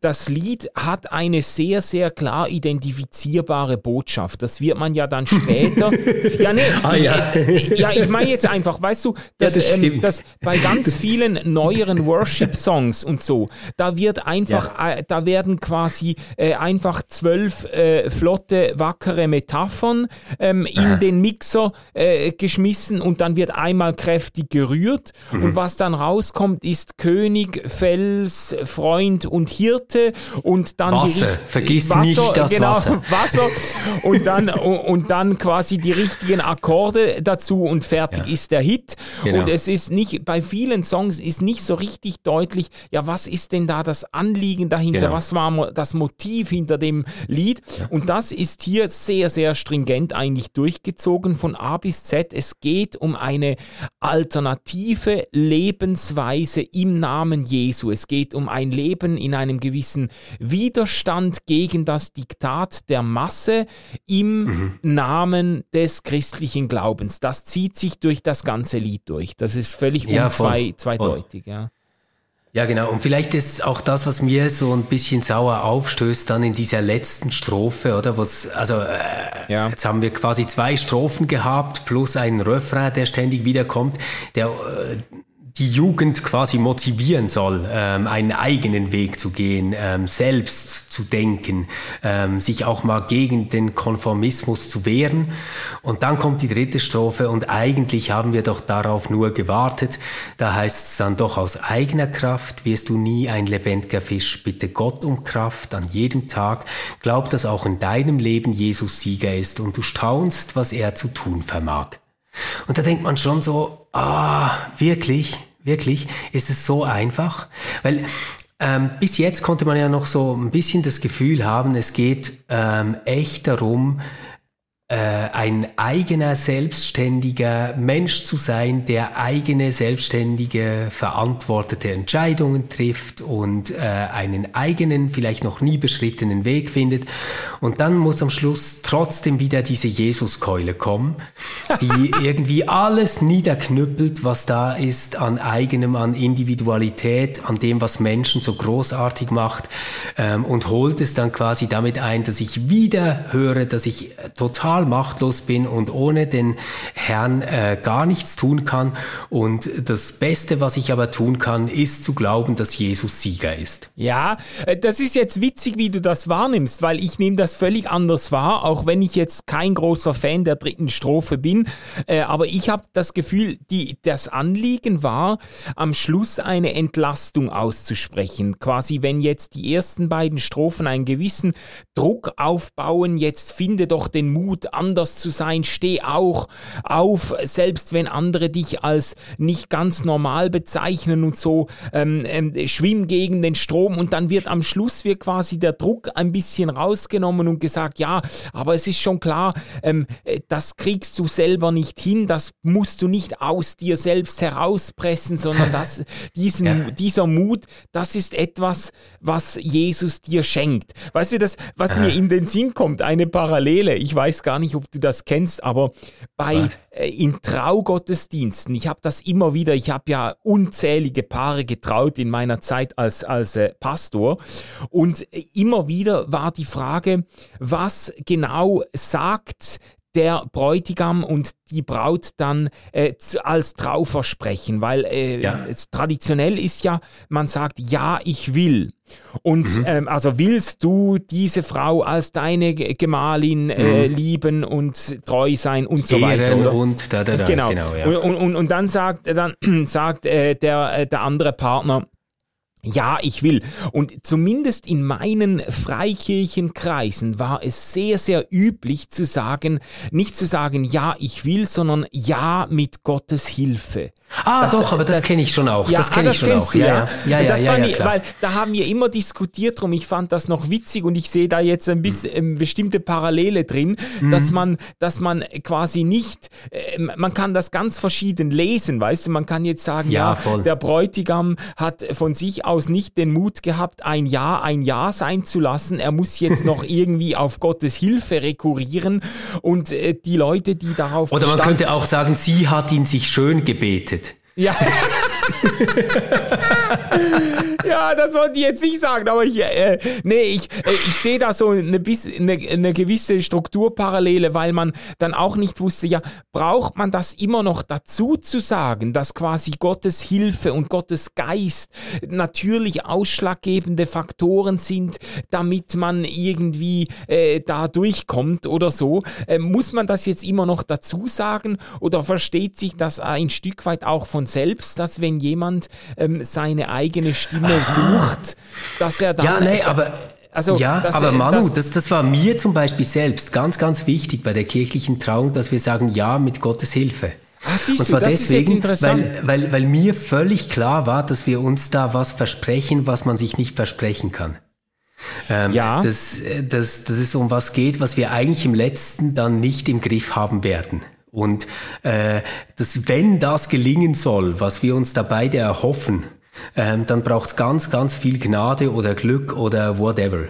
S1: das Lied hat eine sehr, sehr klar identifizierbare Botschaft. Das wird man ja dann später. ja, nee, ah, ja. ja, ich meine jetzt einfach, weißt du, dass, ja, das ähm, dass bei ganz vielen neueren Worship-Songs und so, da wird einfach, ja. äh, da werden quasi äh, einfach zwölf äh, flotte, wackere Metaphern ähm, in den Mixer äh, geschmissen und dann wird einmal kräftig gerührt mhm. und was dann rauskommt ist König, Fels, Freund und Hirte und dann
S4: Wasser, vergiss Wasser, nicht das genau, Wasser.
S1: Wasser und dann und dann quasi die richtigen Akkorde dazu und fertig ja. ist der Hit genau. und es ist nicht bei vielen Songs ist nicht so richtig deutlich, ja was ist denn da das Anliegen dahinter, genau. was war das Motiv hinter dem Lied ja. und das ist hier sehr sehr stringent eigentlich durchgezogen von A bis Z. Es geht um eine alternative Lebensweise im Namen Jesu. Es geht um ein Leben in einem gewissen Widerstand gegen das Diktat der Masse im mhm. Namen des christlichen Glaubens. Das zieht sich durch das ganze Lied durch. Das ist völlig ja, unzwei, zweideutig. Ja.
S4: Ja, genau. Und vielleicht ist auch das, was mir so ein bisschen sauer aufstößt, dann in dieser letzten Strophe, oder? Was, also, äh, ja. jetzt haben wir quasi zwei Strophen gehabt, plus einen Refrain, der ständig wiederkommt, der, äh, die Jugend quasi motivieren soll, ähm, einen eigenen Weg zu gehen, ähm, selbst zu denken, ähm, sich auch mal gegen den Konformismus zu wehren. Und dann kommt die dritte Strophe und eigentlich haben wir doch darauf nur gewartet. Da heißt es dann doch aus eigener Kraft wirst du nie ein lebendiger Fisch. Bitte Gott um Kraft an jedem Tag. Glaub, dass auch in deinem Leben Jesus Sieger ist und du staunst, was er zu tun vermag. Und da denkt man schon so, ah, wirklich, wirklich, ist es so einfach? Weil ähm, bis jetzt konnte man ja noch so ein bisschen das Gefühl haben, es geht ähm, echt darum, ein eigener, selbstständiger Mensch zu sein, der eigene, selbstständige, verantwortete Entscheidungen trifft und äh, einen eigenen, vielleicht noch nie beschrittenen Weg findet. Und dann muss am Schluss trotzdem wieder diese Jesuskeule kommen, die irgendwie alles niederknüppelt, was da ist an eigenem, an Individualität, an dem, was Menschen so großartig macht ähm, und holt es dann quasi damit ein, dass ich wieder höre, dass ich total total machtlos bin und ohne den Herrn äh, gar nichts tun kann. Und das Beste, was ich aber tun kann, ist zu glauben, dass Jesus Sieger ist.
S1: Ja, äh, das ist jetzt witzig, wie du das wahrnimmst, weil ich nehme das völlig anders wahr, auch wenn ich jetzt kein großer Fan der dritten Strophe bin. Äh, aber ich habe das Gefühl, die, das Anliegen war, am Schluss eine Entlastung auszusprechen. Quasi, wenn jetzt die ersten beiden Strophen einen gewissen Druck aufbauen, jetzt finde doch den Mut, anders zu sein, steh auch auf, selbst wenn andere dich als nicht ganz normal bezeichnen und so, ähm, ähm, schwimm gegen den Strom und dann wird am Schluss wird quasi der Druck ein bisschen rausgenommen und gesagt, ja, aber es ist schon klar, ähm, äh, das kriegst du selber nicht hin, das musst du nicht aus dir selbst herauspressen, sondern das, diesen, ja. dieser Mut, das ist etwas, was Jesus dir schenkt. Weißt du, das, was mir in den Sinn kommt, eine Parallele, ich weiß gar nicht, ob du das kennst, aber bei äh, in Traugottesdiensten, ich habe das immer wieder, ich habe ja unzählige Paare getraut in meiner Zeit als, als äh, Pastor. Und äh, immer wieder war die Frage, was genau sagt der Bräutigam und die Braut dann äh, als Trauversprechen, weil äh, ja. traditionell ist ja, man sagt, ja, ich will. Und mhm. ähm, also willst du diese Frau als deine Gemahlin äh, mhm. lieben und treu sein und so Ehren weiter. Oder?
S4: Und da, da, da.
S1: Genau. genau ja. und, und, und dann sagt, dann sagt äh, der, äh, der andere Partner, ja, ich will. Und zumindest in meinen Freikirchenkreisen war es sehr, sehr üblich zu sagen, nicht zu sagen, ja, ich will, sondern ja mit Gottes Hilfe.
S4: Ah, das, doch, aber das, das kenne ich schon auch.
S1: Ja,
S4: das kenne
S1: ah,
S4: ich schon auch.
S1: Du, ja, ja, ja, ja, ja, ja, ja Weil da haben wir immer diskutiert drum. Ich fand das noch witzig und ich sehe da jetzt ein bisschen mhm. bestimmte Parallele drin, mhm. dass man, dass man quasi nicht, äh, man kann das ganz verschieden lesen, weißt du? Man kann jetzt sagen, ja, ja der Bräutigam hat von sich aus nicht den Mut gehabt, ein Ja ein Ja sein zu lassen. Er muss jetzt noch irgendwie auf Gottes Hilfe rekurrieren und äh, die Leute, die darauf
S4: oder man könnte auch sagen, sie hat ihn sich schön gebetet.
S1: Ja. ja, das wollte ich jetzt nicht sagen, aber ich, äh, nee, ich, äh, ich sehe da so eine, eine, eine gewisse Strukturparallele, weil man dann auch nicht wusste, ja, braucht man das immer noch dazu zu sagen, dass quasi Gottes Hilfe und Gottes Geist natürlich ausschlaggebende Faktoren sind, damit man irgendwie äh, da durchkommt oder so. Äh, muss man das jetzt immer noch dazu sagen oder versteht sich das ein Stück weit auch von selbst, dass wenn jemand ähm, seine eigene Stimme Aha. sucht, dass er dann.
S4: Ja, nee, aber. Also, ja, aber Manu, das, das, das war mir zum Beispiel selbst ganz, ganz wichtig bei der kirchlichen Trauung, dass wir sagen, ja, mit Gottes Hilfe.
S1: Ah, siehst und zwar du, das deswegen,
S4: weil, weil, weil mir völlig klar war, dass wir uns da was versprechen, was man sich nicht versprechen kann. Ähm, ja. Dass, äh, dass, dass es um was geht, was wir eigentlich im letzten dann nicht im Griff haben werden. Und äh, dass, wenn das gelingen soll, was wir uns da beide erhoffen, ähm, dann braucht es ganz, ganz viel Gnade oder Glück oder whatever.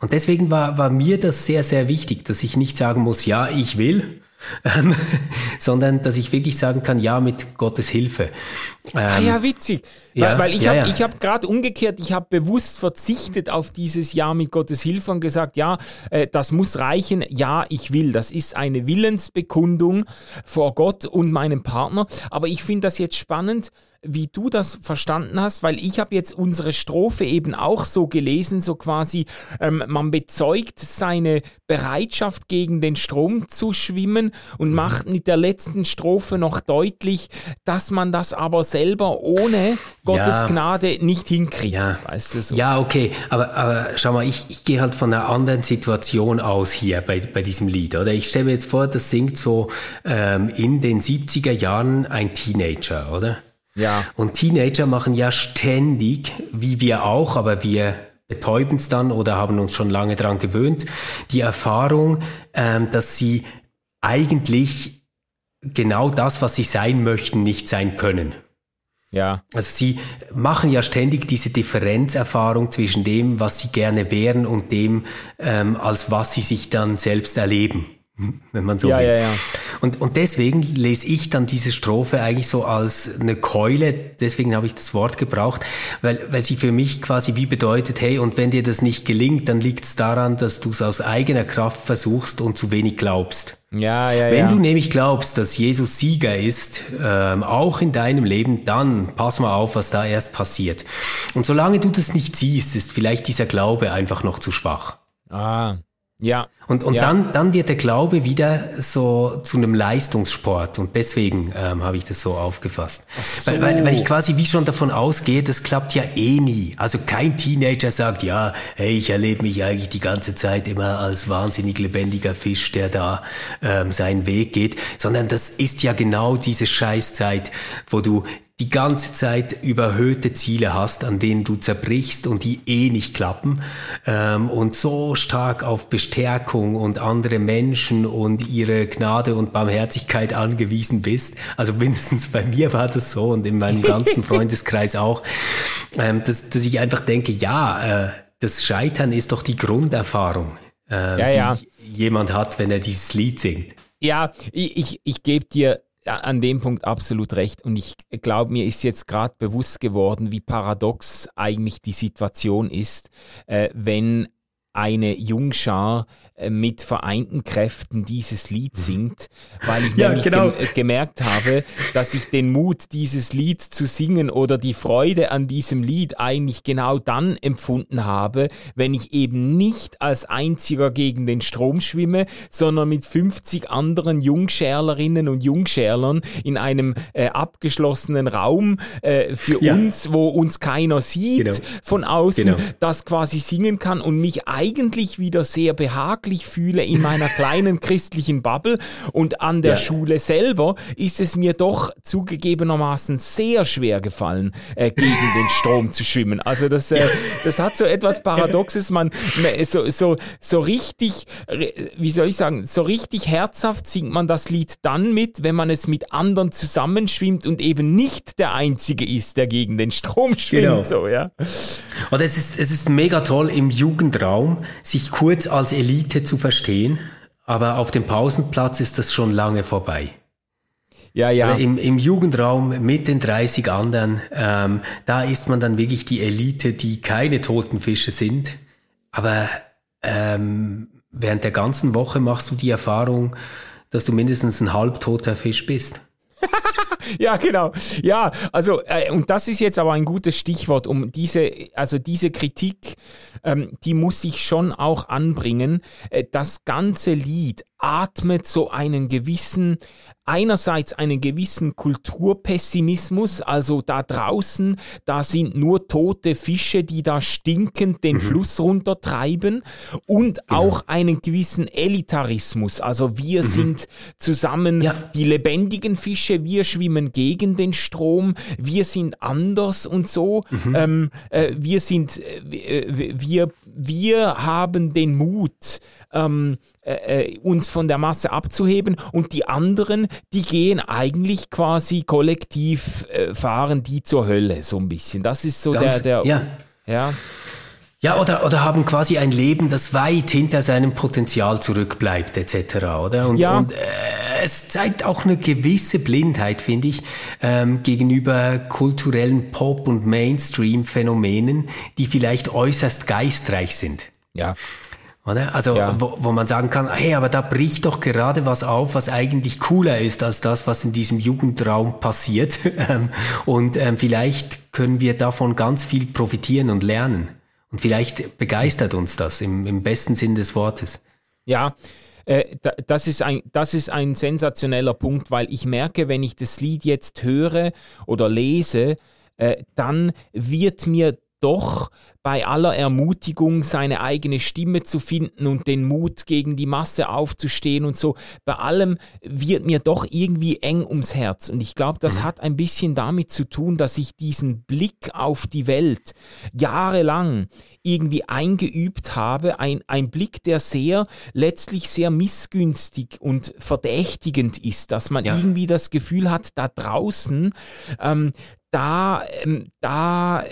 S4: Und deswegen war, war mir das sehr, sehr wichtig, dass ich nicht sagen muss, ja, ich will, ähm, sondern dass ich wirklich sagen kann, ja, mit Gottes Hilfe.
S1: Ähm, ah ja, witzig. Ja, weil, ich ja, habe ja. hab gerade umgekehrt, ich habe bewusst verzichtet auf dieses Ja mit Gottes Hilfe und gesagt, ja, äh, das muss reichen, ja, ich will. Das ist eine Willensbekundung vor Gott und meinem Partner. Aber ich finde das jetzt spannend, wie du das verstanden hast, weil ich habe jetzt unsere Strophe eben auch so gelesen, so quasi, ähm, man bezeugt seine Bereitschaft gegen den Strom zu schwimmen und mhm. macht mit der letzten Strophe noch deutlich, dass man das aber selber ohne Gottes ja. Gnade nicht hinkriegt.
S4: Ja, weißt du, so. ja okay, aber, aber schau mal, ich, ich gehe halt von einer anderen Situation aus hier bei, bei diesem Lied, oder? Ich stelle mir jetzt vor, das singt so ähm, in den 70er Jahren ein Teenager, oder? Ja. Und Teenager machen ja ständig, wie wir auch, aber wir betäuben es dann oder haben uns schon lange dran gewöhnt, die Erfahrung, ähm, dass sie eigentlich genau das, was sie sein möchten, nicht sein können. Ja. Also sie machen ja ständig diese Differenzerfahrung zwischen dem, was sie gerne wären und dem, ähm, als was sie sich dann selbst erleben wenn man so ja, will. Ja, ja. Und, und deswegen lese ich dann diese Strophe eigentlich so als eine Keule, deswegen habe ich das Wort gebraucht, weil, weil sie für mich quasi wie bedeutet, hey, und wenn dir das nicht gelingt, dann liegt es daran, dass du es aus eigener Kraft versuchst und zu wenig glaubst. Ja, ja, Wenn ja. du nämlich glaubst, dass Jesus Sieger ist, ähm, auch in deinem Leben, dann pass mal auf, was da erst passiert. Und solange du das nicht siehst, ist vielleicht dieser Glaube einfach noch zu schwach.
S1: Ah, ja.
S4: Und, und
S1: ja.
S4: dann, dann wird der Glaube wieder so zu einem Leistungssport. Und deswegen ähm, habe ich das so aufgefasst. So. Weil, weil, weil ich quasi wie schon davon ausgehe, das klappt ja eh nie. Also kein Teenager sagt, ja, hey, ich erlebe mich eigentlich die ganze Zeit immer als wahnsinnig lebendiger Fisch, der da ähm, seinen Weg geht. Sondern das ist ja genau diese Scheißzeit, wo du die ganze Zeit überhöhte Ziele hast, an denen du zerbrichst und die eh nicht klappen ähm, und so stark auf Bestärkung und andere Menschen und ihre Gnade und Barmherzigkeit angewiesen bist. Also mindestens bei mir war das so und in meinem ganzen Freundeskreis auch, ähm, dass, dass ich einfach denke, ja, äh, das Scheitern ist doch die Grunderfahrung, äh, ja, ja. die jemand hat, wenn er dieses Lied singt.
S1: Ja, ich, ich, ich gebe dir an dem Punkt absolut recht. Und ich glaube, mir ist jetzt gerade bewusst geworden, wie paradox eigentlich die Situation ist, äh, wenn eine Jungschar äh, mit vereinten Kräften dieses Lied mhm. singt, weil ich ja, nämlich genau. gem gemerkt habe, dass ich den Mut, dieses Lied zu singen oder die Freude an diesem Lied eigentlich genau dann empfunden habe, wenn ich eben nicht als einziger gegen den Strom schwimme, sondern mit 50 anderen Jungschärlerinnen und Jungschärlern in einem äh, abgeschlossenen Raum äh, für ja. uns, wo uns keiner sieht, genau. von außen, genau. das quasi singen kann und mich eigentlich wieder sehr behaglich fühle in meiner kleinen christlichen Bubble und an der ja. Schule selber ist es mir doch zugegebenermaßen sehr schwer gefallen, äh, gegen den Strom zu schwimmen. Also das, äh, das hat so etwas Paradoxes, man so, so, so richtig, wie soll ich sagen, so richtig herzhaft singt man das Lied dann mit, wenn man es mit anderen zusammenschwimmt und eben nicht der Einzige ist, der gegen den Strom schwimmt. Genau. So, ja.
S4: Und es ist, es ist mega toll im Jugendraum, sich kurz als Elite zu verstehen, aber auf dem Pausenplatz ist das schon lange vorbei. Ja, ja. Im, Im Jugendraum mit den 30 anderen, ähm, da ist man dann wirklich die Elite, die keine toten Fische sind. Aber ähm, während der ganzen Woche machst du die Erfahrung, dass du mindestens ein halbtoter Fisch bist.
S1: ja, genau. Ja, also, äh, und das ist jetzt aber ein gutes Stichwort, um diese, also diese Kritik, ähm, die muss ich schon auch anbringen. Äh, das ganze Lied atmet so einen gewissen, einerseits einen gewissen Kulturpessimismus, also da draußen, da sind nur tote Fische, die da stinkend den mhm. Fluss runtertreiben und genau. auch einen gewissen Elitarismus, also wir mhm. sind zusammen ja. die lebendigen Fische, wir schwimmen gegen den Strom, wir sind anders und so, mhm. ähm, äh, wir sind, äh, wir, wir haben den Mut, ähm, äh, äh, uns von der Masse abzuheben und die anderen, die gehen eigentlich quasi kollektiv, äh, fahren die zur Hölle so ein bisschen. Das ist so Ganz, der, der,
S4: ja. ja. Ja, oder, oder haben quasi ein Leben, das weit hinter seinem Potenzial zurückbleibt, etc. Oder? Und, ja. und äh, es zeigt auch eine gewisse Blindheit, finde ich, ähm, gegenüber kulturellen Pop- und Mainstream-Phänomenen, die vielleicht äußerst geistreich sind.
S1: Ja.
S4: Oder? Also, ja. wo, wo man sagen kann, hey, aber da bricht doch gerade was auf, was eigentlich cooler ist als das, was in diesem Jugendraum passiert. Ähm, und ähm, vielleicht können wir davon ganz viel profitieren und lernen. Und vielleicht begeistert uns das im, im besten Sinn des Wortes.
S1: Ja, äh, das, ist ein, das ist ein sensationeller Punkt, weil ich merke, wenn ich das Lied jetzt höre oder lese, äh, dann wird mir doch bei aller Ermutigung seine eigene Stimme zu finden und den Mut gegen die Masse aufzustehen und so, bei allem wird mir doch irgendwie eng ums Herz. Und ich glaube, das mhm. hat ein bisschen damit zu tun, dass ich diesen Blick auf die Welt jahrelang irgendwie eingeübt habe, ein, ein Blick, der sehr, letztlich sehr missgünstig und verdächtigend ist, dass man ja. irgendwie das Gefühl hat, da draußen, ähm, da, ähm, da,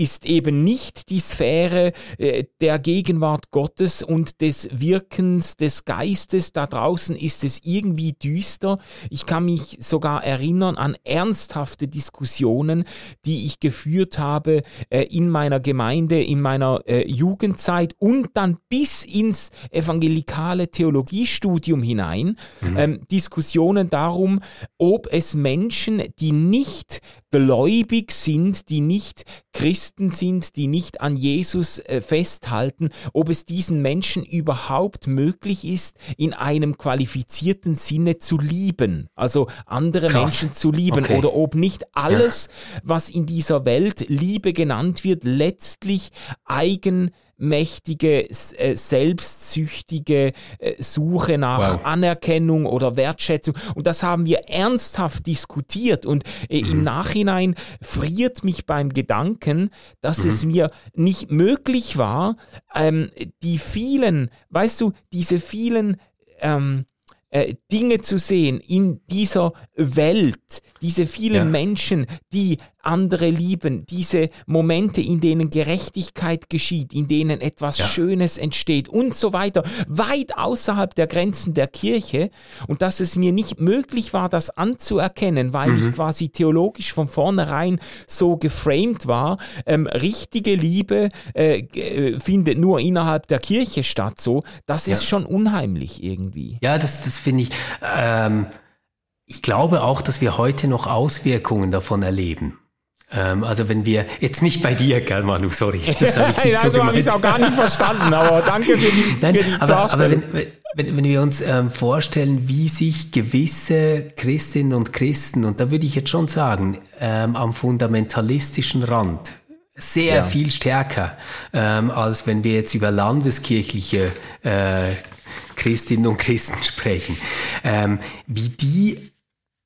S1: ist eben nicht die Sphäre äh, der Gegenwart Gottes und des Wirkens des Geistes. Da draußen ist es irgendwie düster. Ich kann mich sogar erinnern an ernsthafte Diskussionen, die ich geführt habe äh, in meiner Gemeinde, in meiner äh, Jugendzeit und dann bis ins evangelikale Theologiestudium hinein. Mhm. Ähm, Diskussionen darum, ob es Menschen, die nicht gläubig sind, die nicht Christen sind, die nicht an Jesus äh, festhalten, ob es diesen Menschen überhaupt möglich ist, in einem qualifizierten Sinne zu lieben, also andere Krass. Menschen zu lieben, okay. oder ob nicht alles, ja. was in dieser Welt Liebe genannt wird, letztlich eigen mächtige, äh, selbstsüchtige äh, Suche nach wow. Anerkennung oder Wertschätzung. Und das haben wir ernsthaft diskutiert. Und äh, mhm. im Nachhinein friert mich beim Gedanken, dass mhm. es mir nicht möglich war, ähm, die vielen, weißt du, diese vielen ähm, äh, Dinge zu sehen in dieser Welt, diese vielen ja. Menschen, die andere lieben, diese Momente, in denen Gerechtigkeit geschieht, in denen etwas ja. Schönes entsteht und so weiter, weit außerhalb der Grenzen der Kirche und dass es mir nicht möglich war, das anzuerkennen, weil mhm. ich quasi theologisch von vornherein so geframed war, ähm, richtige Liebe äh, äh, findet nur innerhalb der Kirche statt, so, das ist ja. schon unheimlich irgendwie.
S4: Ja, das, das finde ich, ähm, ich glaube auch, dass wir heute noch Auswirkungen davon erleben. Ähm, also wenn wir, jetzt nicht bei dir, gell, Manu, sorry.
S1: Das habe ich nicht so also habe ich es auch gar nicht verstanden, aber danke für die, Nein, für die
S4: aber, aber wenn, wenn, wenn wir uns ähm, vorstellen, wie sich gewisse Christinnen und Christen, und da würde ich jetzt schon sagen, ähm, am fundamentalistischen Rand sehr ja. viel stärker, ähm, als wenn wir jetzt über landeskirchliche äh, Christinnen und Christen sprechen, ähm, wie die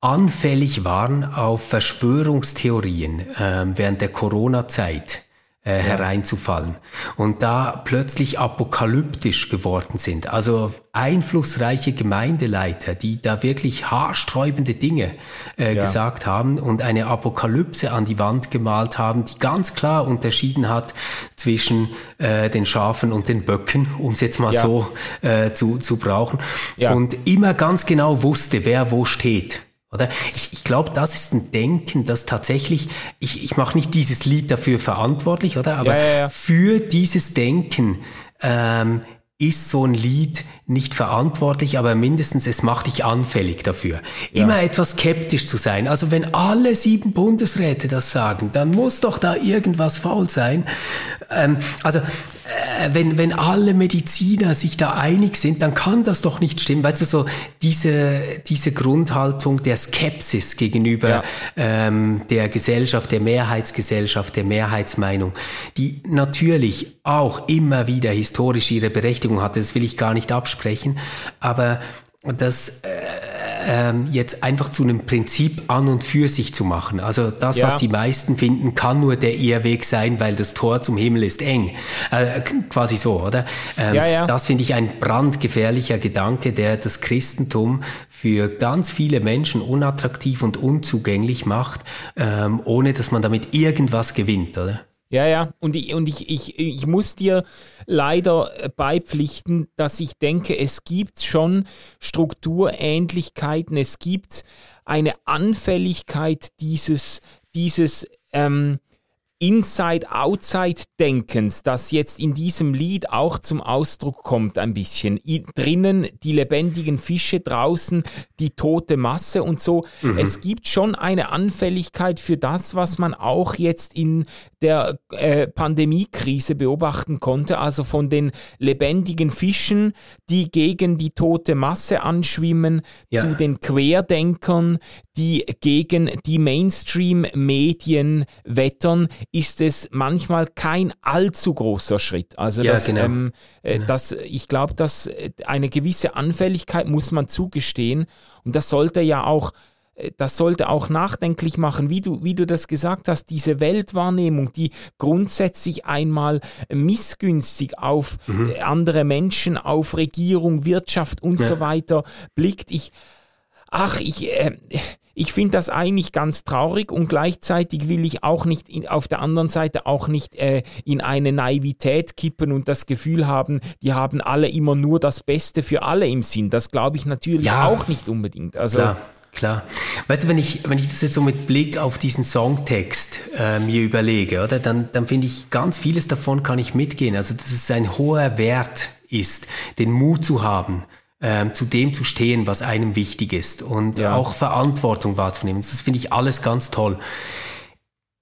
S4: anfällig waren auf Verschwörungstheorien ähm, während der Corona-Zeit äh, hereinzufallen und da plötzlich apokalyptisch geworden sind. Also einflussreiche Gemeindeleiter, die da wirklich haarsträubende Dinge äh, ja. gesagt haben und eine Apokalypse an die Wand gemalt haben, die ganz klar unterschieden hat zwischen äh, den Schafen und den Böcken, um es jetzt mal ja. so äh, zu, zu brauchen. Ja. Und immer ganz genau wusste, wer wo steht. Oder? Ich, ich glaube, das ist ein Denken, das tatsächlich, ich, ich mache nicht dieses Lied dafür verantwortlich, oder? Aber ja, ja, ja. für dieses Denken ähm, ist so ein Lied nicht verantwortlich, aber mindestens es macht dich anfällig dafür. Immer etwas skeptisch zu sein. Also wenn alle sieben Bundesräte das sagen, dann muss doch da irgendwas faul sein. Ähm, also äh, wenn, wenn alle Mediziner sich da einig sind, dann kann das doch nicht stimmen. Weißt du, so diese, diese Grundhaltung der Skepsis gegenüber ja. ähm, der Gesellschaft, der Mehrheitsgesellschaft, der Mehrheitsmeinung, die natürlich auch immer wieder historisch ihre Berechtigung hatte, das will ich gar nicht absprechen, aber das äh, ähm, jetzt einfach zu einem Prinzip an und für sich zu machen. Also das, ja. was die meisten finden, kann nur der Irrweg sein, weil das Tor zum Himmel ist eng. Äh, quasi so, oder? Ähm, ja, ja. Das finde ich ein brandgefährlicher Gedanke, der das Christentum für ganz viele Menschen unattraktiv und unzugänglich macht, ähm, ohne dass man damit irgendwas gewinnt, oder?
S1: Ja, ja, und ich, und ich, ich, ich muss dir leider beipflichten, dass ich denke, es gibt schon Strukturähnlichkeiten, es gibt eine Anfälligkeit dieses, dieses ähm, Inside-Outside-Denkens, das jetzt in diesem Lied auch zum Ausdruck kommt ein bisschen. I drinnen die lebendigen Fische, draußen die tote Masse und so. Mhm. Es gibt schon eine Anfälligkeit für das, was man auch jetzt in der äh, Pandemiekrise beobachten konnte, also von den lebendigen Fischen, die gegen die tote Masse anschwimmen, ja. zu den Querdenkern, die gegen die Mainstream-Medien wettern, ist es manchmal kein allzu großer Schritt. Also ja, das, genau. Ähm, äh, genau. das, ich glaube, dass äh, eine gewisse Anfälligkeit muss man zugestehen und das sollte ja auch äh, das sollte auch nachdenklich machen, wie du, wie du das gesagt hast, diese Weltwahrnehmung, die grundsätzlich einmal missgünstig auf mhm. andere Menschen, auf Regierung, Wirtschaft und ja. so weiter blickt. Ich, ach, ich, äh, ich finde das eigentlich ganz traurig und gleichzeitig will ich auch nicht in, auf der anderen Seite auch nicht äh, in eine Naivität kippen und das Gefühl haben, die haben alle immer nur das Beste für alle im Sinn. Das glaube ich natürlich ja, auch nicht unbedingt. Also
S4: klar. Klar. Weißt du, wenn ich, wenn ich das jetzt so mit Blick auf diesen Songtext äh, mir überlege, oder, dann, dann finde ich, ganz vieles davon kann ich mitgehen. Also, dass es ein hoher Wert ist, den Mut zu haben, ähm, zu dem zu stehen, was einem wichtig ist und ja. auch Verantwortung wahrzunehmen. Das finde ich alles ganz toll.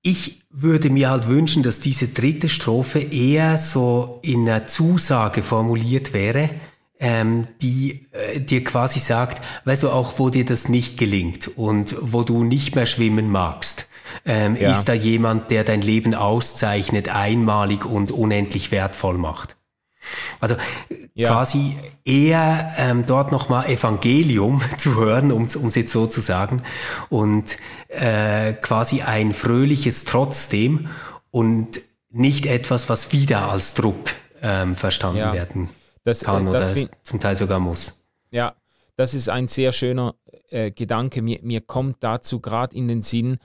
S4: Ich würde mir halt wünschen, dass diese dritte Strophe eher so in einer Zusage formuliert wäre, ähm, die äh, dir quasi sagt, weißt du auch, wo dir das nicht gelingt und wo du nicht mehr schwimmen magst. Ähm, ja. Ist da jemand, der dein Leben auszeichnet, einmalig und unendlich wertvoll macht? Also ja. quasi eher ähm, dort nochmal Evangelium zu hören, um es jetzt so zu sagen, und äh, quasi ein fröhliches Trotzdem und nicht etwas, was wieder als Druck ähm, verstanden ja. werden das, äh, kann oder zum Teil sogar muss.
S1: Ja, das ist ein sehr schöner äh, Gedanke. Mir, mir kommt dazu gerade in den Sinn,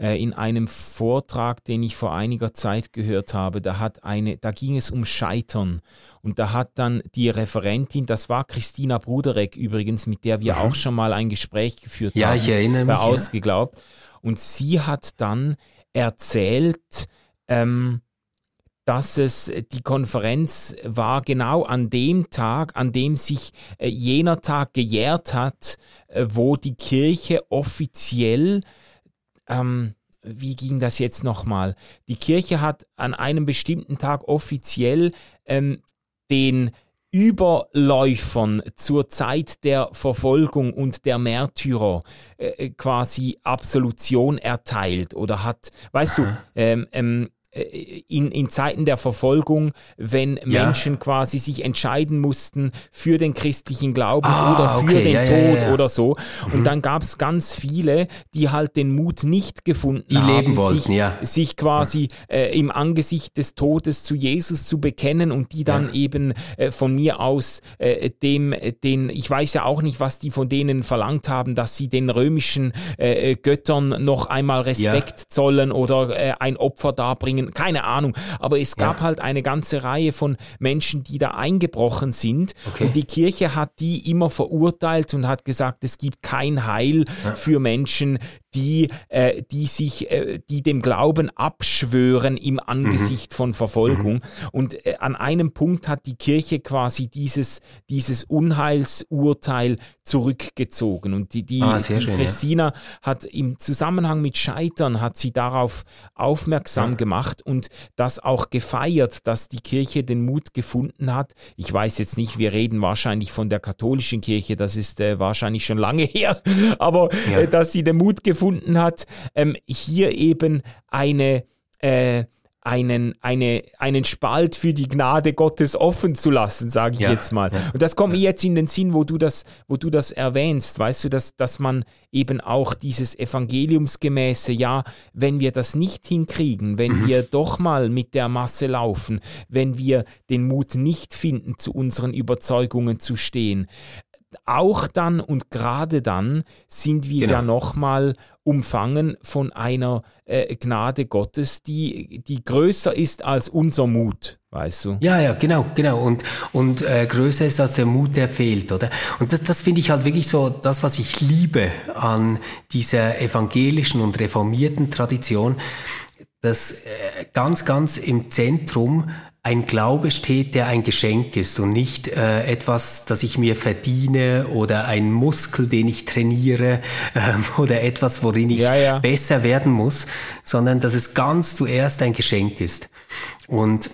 S1: in einem Vortrag, den ich vor einiger Zeit gehört habe, da hat eine, da ging es um Scheitern und da hat dann die Referentin, das war Christina Bruderek übrigens, mit der wir mhm. auch schon mal ein Gespräch geführt
S4: ja,
S1: haben,
S4: ich erinnere mich,
S1: Ausgeglaubt. Ja. Und sie hat dann erzählt, ähm, dass es die Konferenz war genau an dem Tag, an dem sich äh, jener Tag gejährt hat, äh, wo die Kirche offiziell ähm, wie ging das jetzt nochmal? Die Kirche hat an einem bestimmten Tag offiziell ähm, den Überläufern zur Zeit der Verfolgung und der Märtyrer äh, äh quasi Absolution erteilt oder hat, weißt du, ähm, ähm, äh, in, in Zeiten der Verfolgung, wenn ja. Menschen quasi sich entscheiden mussten für den christlichen Glauben ah, oder für okay. den ja, Tod ja, oder so. Mhm. Und dann gab es ganz viele, die halt den Mut nicht gefunden
S4: die
S1: haben,
S4: leben wollten,
S1: sich, sich quasi äh, im Angesicht des Todes zu Jesus zu bekennen und die dann eben äh, von mir aus äh, dem, den, ich weiß ja auch nicht, was die von denen verlangt haben, dass sie den römischen äh, Göttern noch einmal Respekt zollen oder äh, ein Opfer darbringen, keine Ahnung. Aber es gab halt eine ganze Reihe von Menschen, die da eingebrochen sind okay. und die Kirche hat die immer verurteilt und hat gesagt, es gibt kein Heil ja. für Menschen, die, äh, die sich, äh, die dem Glauben abschwören im Angesicht mhm. von Verfolgung. Mhm. Und äh, an einem Punkt hat die Kirche quasi dieses, dieses Unheilsurteil zurückgezogen. Und die, die,
S4: ah,
S1: die
S4: schön,
S1: Christina ja. hat im Zusammenhang mit Scheitern hat sie darauf aufmerksam ja. gemacht und das auch gefeiert, dass die Kirche den Mut gefunden hat. Ich weiß jetzt nicht, wir reden wahrscheinlich von der katholischen Kirche, das ist äh, wahrscheinlich schon lange her, aber ja. äh, dass sie den Mut gefunden gefunden hat, ähm, hier eben eine, äh, einen, eine, einen Spalt für die Gnade Gottes offen zu lassen, sage ich ja, jetzt mal. Ja, und das kommt ja. mir jetzt in den Sinn, wo du das, wo du das erwähnst, weißt du, dass, dass man eben auch dieses Evangeliumsgemäße, ja, wenn wir das nicht hinkriegen, wenn mhm. wir doch mal mit der Masse laufen, wenn wir den Mut nicht finden, zu unseren Überzeugungen zu stehen, auch dann und gerade dann sind wir genau. ja nochmal umfangen von einer äh, Gnade Gottes, die, die größer ist als unser Mut, weißt du?
S4: Ja, ja, genau, genau. Und, und äh, größer ist als der Mut, der fehlt, oder? Und das, das finde ich halt wirklich so, das, was ich liebe an dieser evangelischen und reformierten Tradition, dass äh, ganz, ganz im Zentrum ein Glaube steht, der ein Geschenk ist und nicht äh, etwas, das ich mir verdiene oder ein Muskel, den ich trainiere ähm, oder etwas, worin ich ja, ja. besser werden muss, sondern dass es ganz zuerst ein Geschenk ist. Und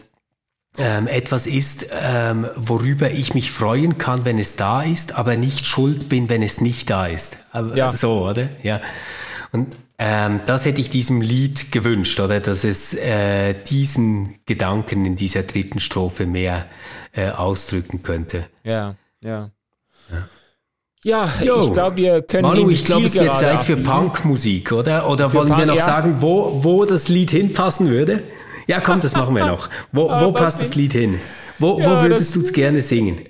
S4: ähm, etwas ist, ähm, worüber ich mich freuen kann, wenn es da ist, aber nicht schuld bin, wenn es nicht da ist. Aber, ja. So, oder? Ja. Und ähm, das hätte ich diesem Lied gewünscht, oder? Dass es äh, diesen Gedanken in dieser dritten Strophe mehr äh, ausdrücken könnte.
S1: Ja, ja. Ja, ja ich glaube, wir können.
S4: Manu, ich glaube, es wird Zeit für Punkmusik, oder? Oder für wollen Punk, wir noch ja. sagen, wo, wo das Lied hinpassen würde? Ja, komm, das machen wir noch. Wo, wo passt das Lied hin? Wo, ja, wo würdest du es gerne singen?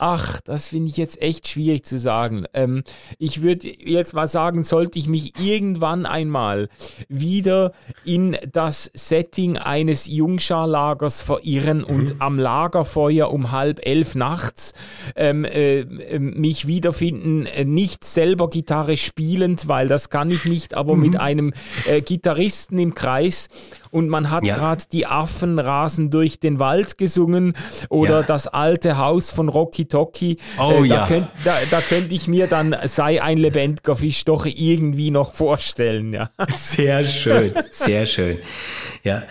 S1: Ach, das finde ich jetzt echt schwierig zu sagen. Ähm, ich würde jetzt mal sagen, sollte ich mich irgendwann einmal wieder in das Setting eines Jungscharlagers verirren mhm. und am Lagerfeuer um halb elf nachts ähm, äh, mich wiederfinden, äh, nicht selber Gitarre spielend, weil das kann ich nicht, aber mhm. mit einem äh, Gitarristen im Kreis und man hat ja. gerade die Affen rasen durch den Wald gesungen oder ja. das alte Haus von Rocky Toki.
S4: Oh äh,
S1: da
S4: ja.
S1: Könnt, da, da könnte ich mir dann sei ein lebendiger Fisch doch irgendwie noch vorstellen. Ja.
S4: Sehr schön, sehr schön. Ja.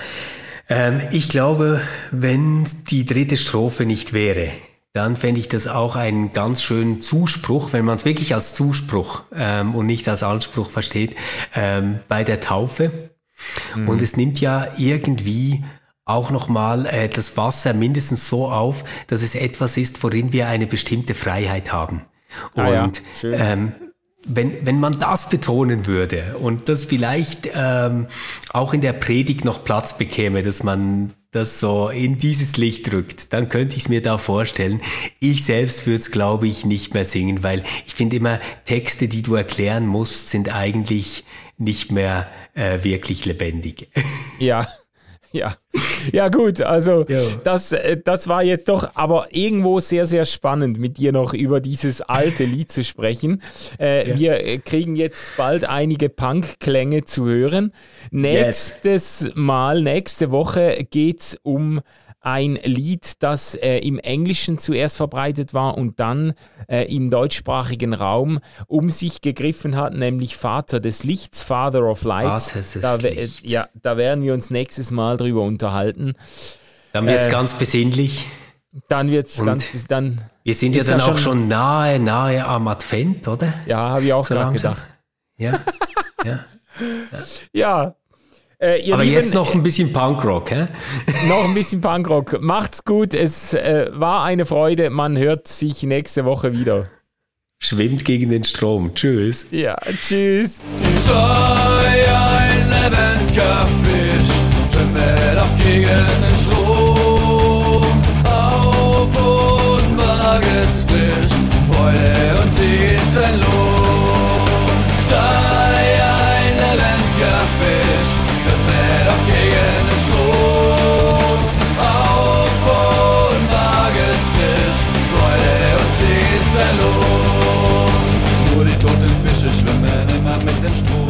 S4: Ähm, ich glaube, wenn die dritte Strophe nicht wäre, dann fände ich das auch einen ganz schönen Zuspruch, wenn man es wirklich als Zuspruch ähm, und nicht als Anspruch versteht, ähm, bei der Taufe. Mhm. Und es nimmt ja irgendwie auch nochmal äh, das Wasser mindestens so auf, dass es etwas ist, worin wir eine bestimmte Freiheit haben. Ah, und ja. ähm, wenn, wenn man das betonen würde und das vielleicht ähm, auch in der Predigt noch Platz bekäme, dass man das so in dieses Licht drückt, dann könnte ich es mir da vorstellen. Ich selbst würde es, glaube ich, nicht mehr singen, weil ich finde immer, Texte, die du erklären musst, sind eigentlich nicht mehr äh, wirklich lebendig.
S1: Ja. Ja, ja gut, also das, äh, das war jetzt doch aber irgendwo sehr, sehr spannend, mit dir noch über dieses alte Lied zu sprechen. Äh, ja. Wir äh, kriegen jetzt bald einige Punk-Klänge zu hören. Nächstes yes. Mal, nächste Woche geht es um ein Lied, das äh, im Englischen zuerst verbreitet war und dann äh, im deutschsprachigen Raum um sich gegriffen hat, nämlich Vater des Lichts, Father of Lights.
S4: Vater des
S1: da,
S4: Lichts.
S1: Ja, da werden wir uns nächstes Mal drüber unterhalten.
S4: Dann wird es äh, ganz besinnlich.
S1: Dann wird es ganz dann.
S4: Wir sind ja dann auch schon nahe, nahe am Advent, oder?
S1: Ja, habe ich auch so gerade gedacht.
S4: Ja.
S1: ja. ja. ja. Äh,
S4: Aber Lieben, jetzt noch ein bisschen Punkrock, hä?
S1: noch ein bisschen Punkrock. Macht's gut. Es äh, war eine Freude. Man hört sich nächste Woche wieder.
S4: Schwimmt gegen den Strom. Tschüss.
S1: Ja, tschüss.
S2: Sei ein lebendiger Fisch, schwimme doch gegen den Strom. Auf und mag es frisch, Freude und sie ist dein Lohn. Sei ein lebendiger Fisch, dem Strom.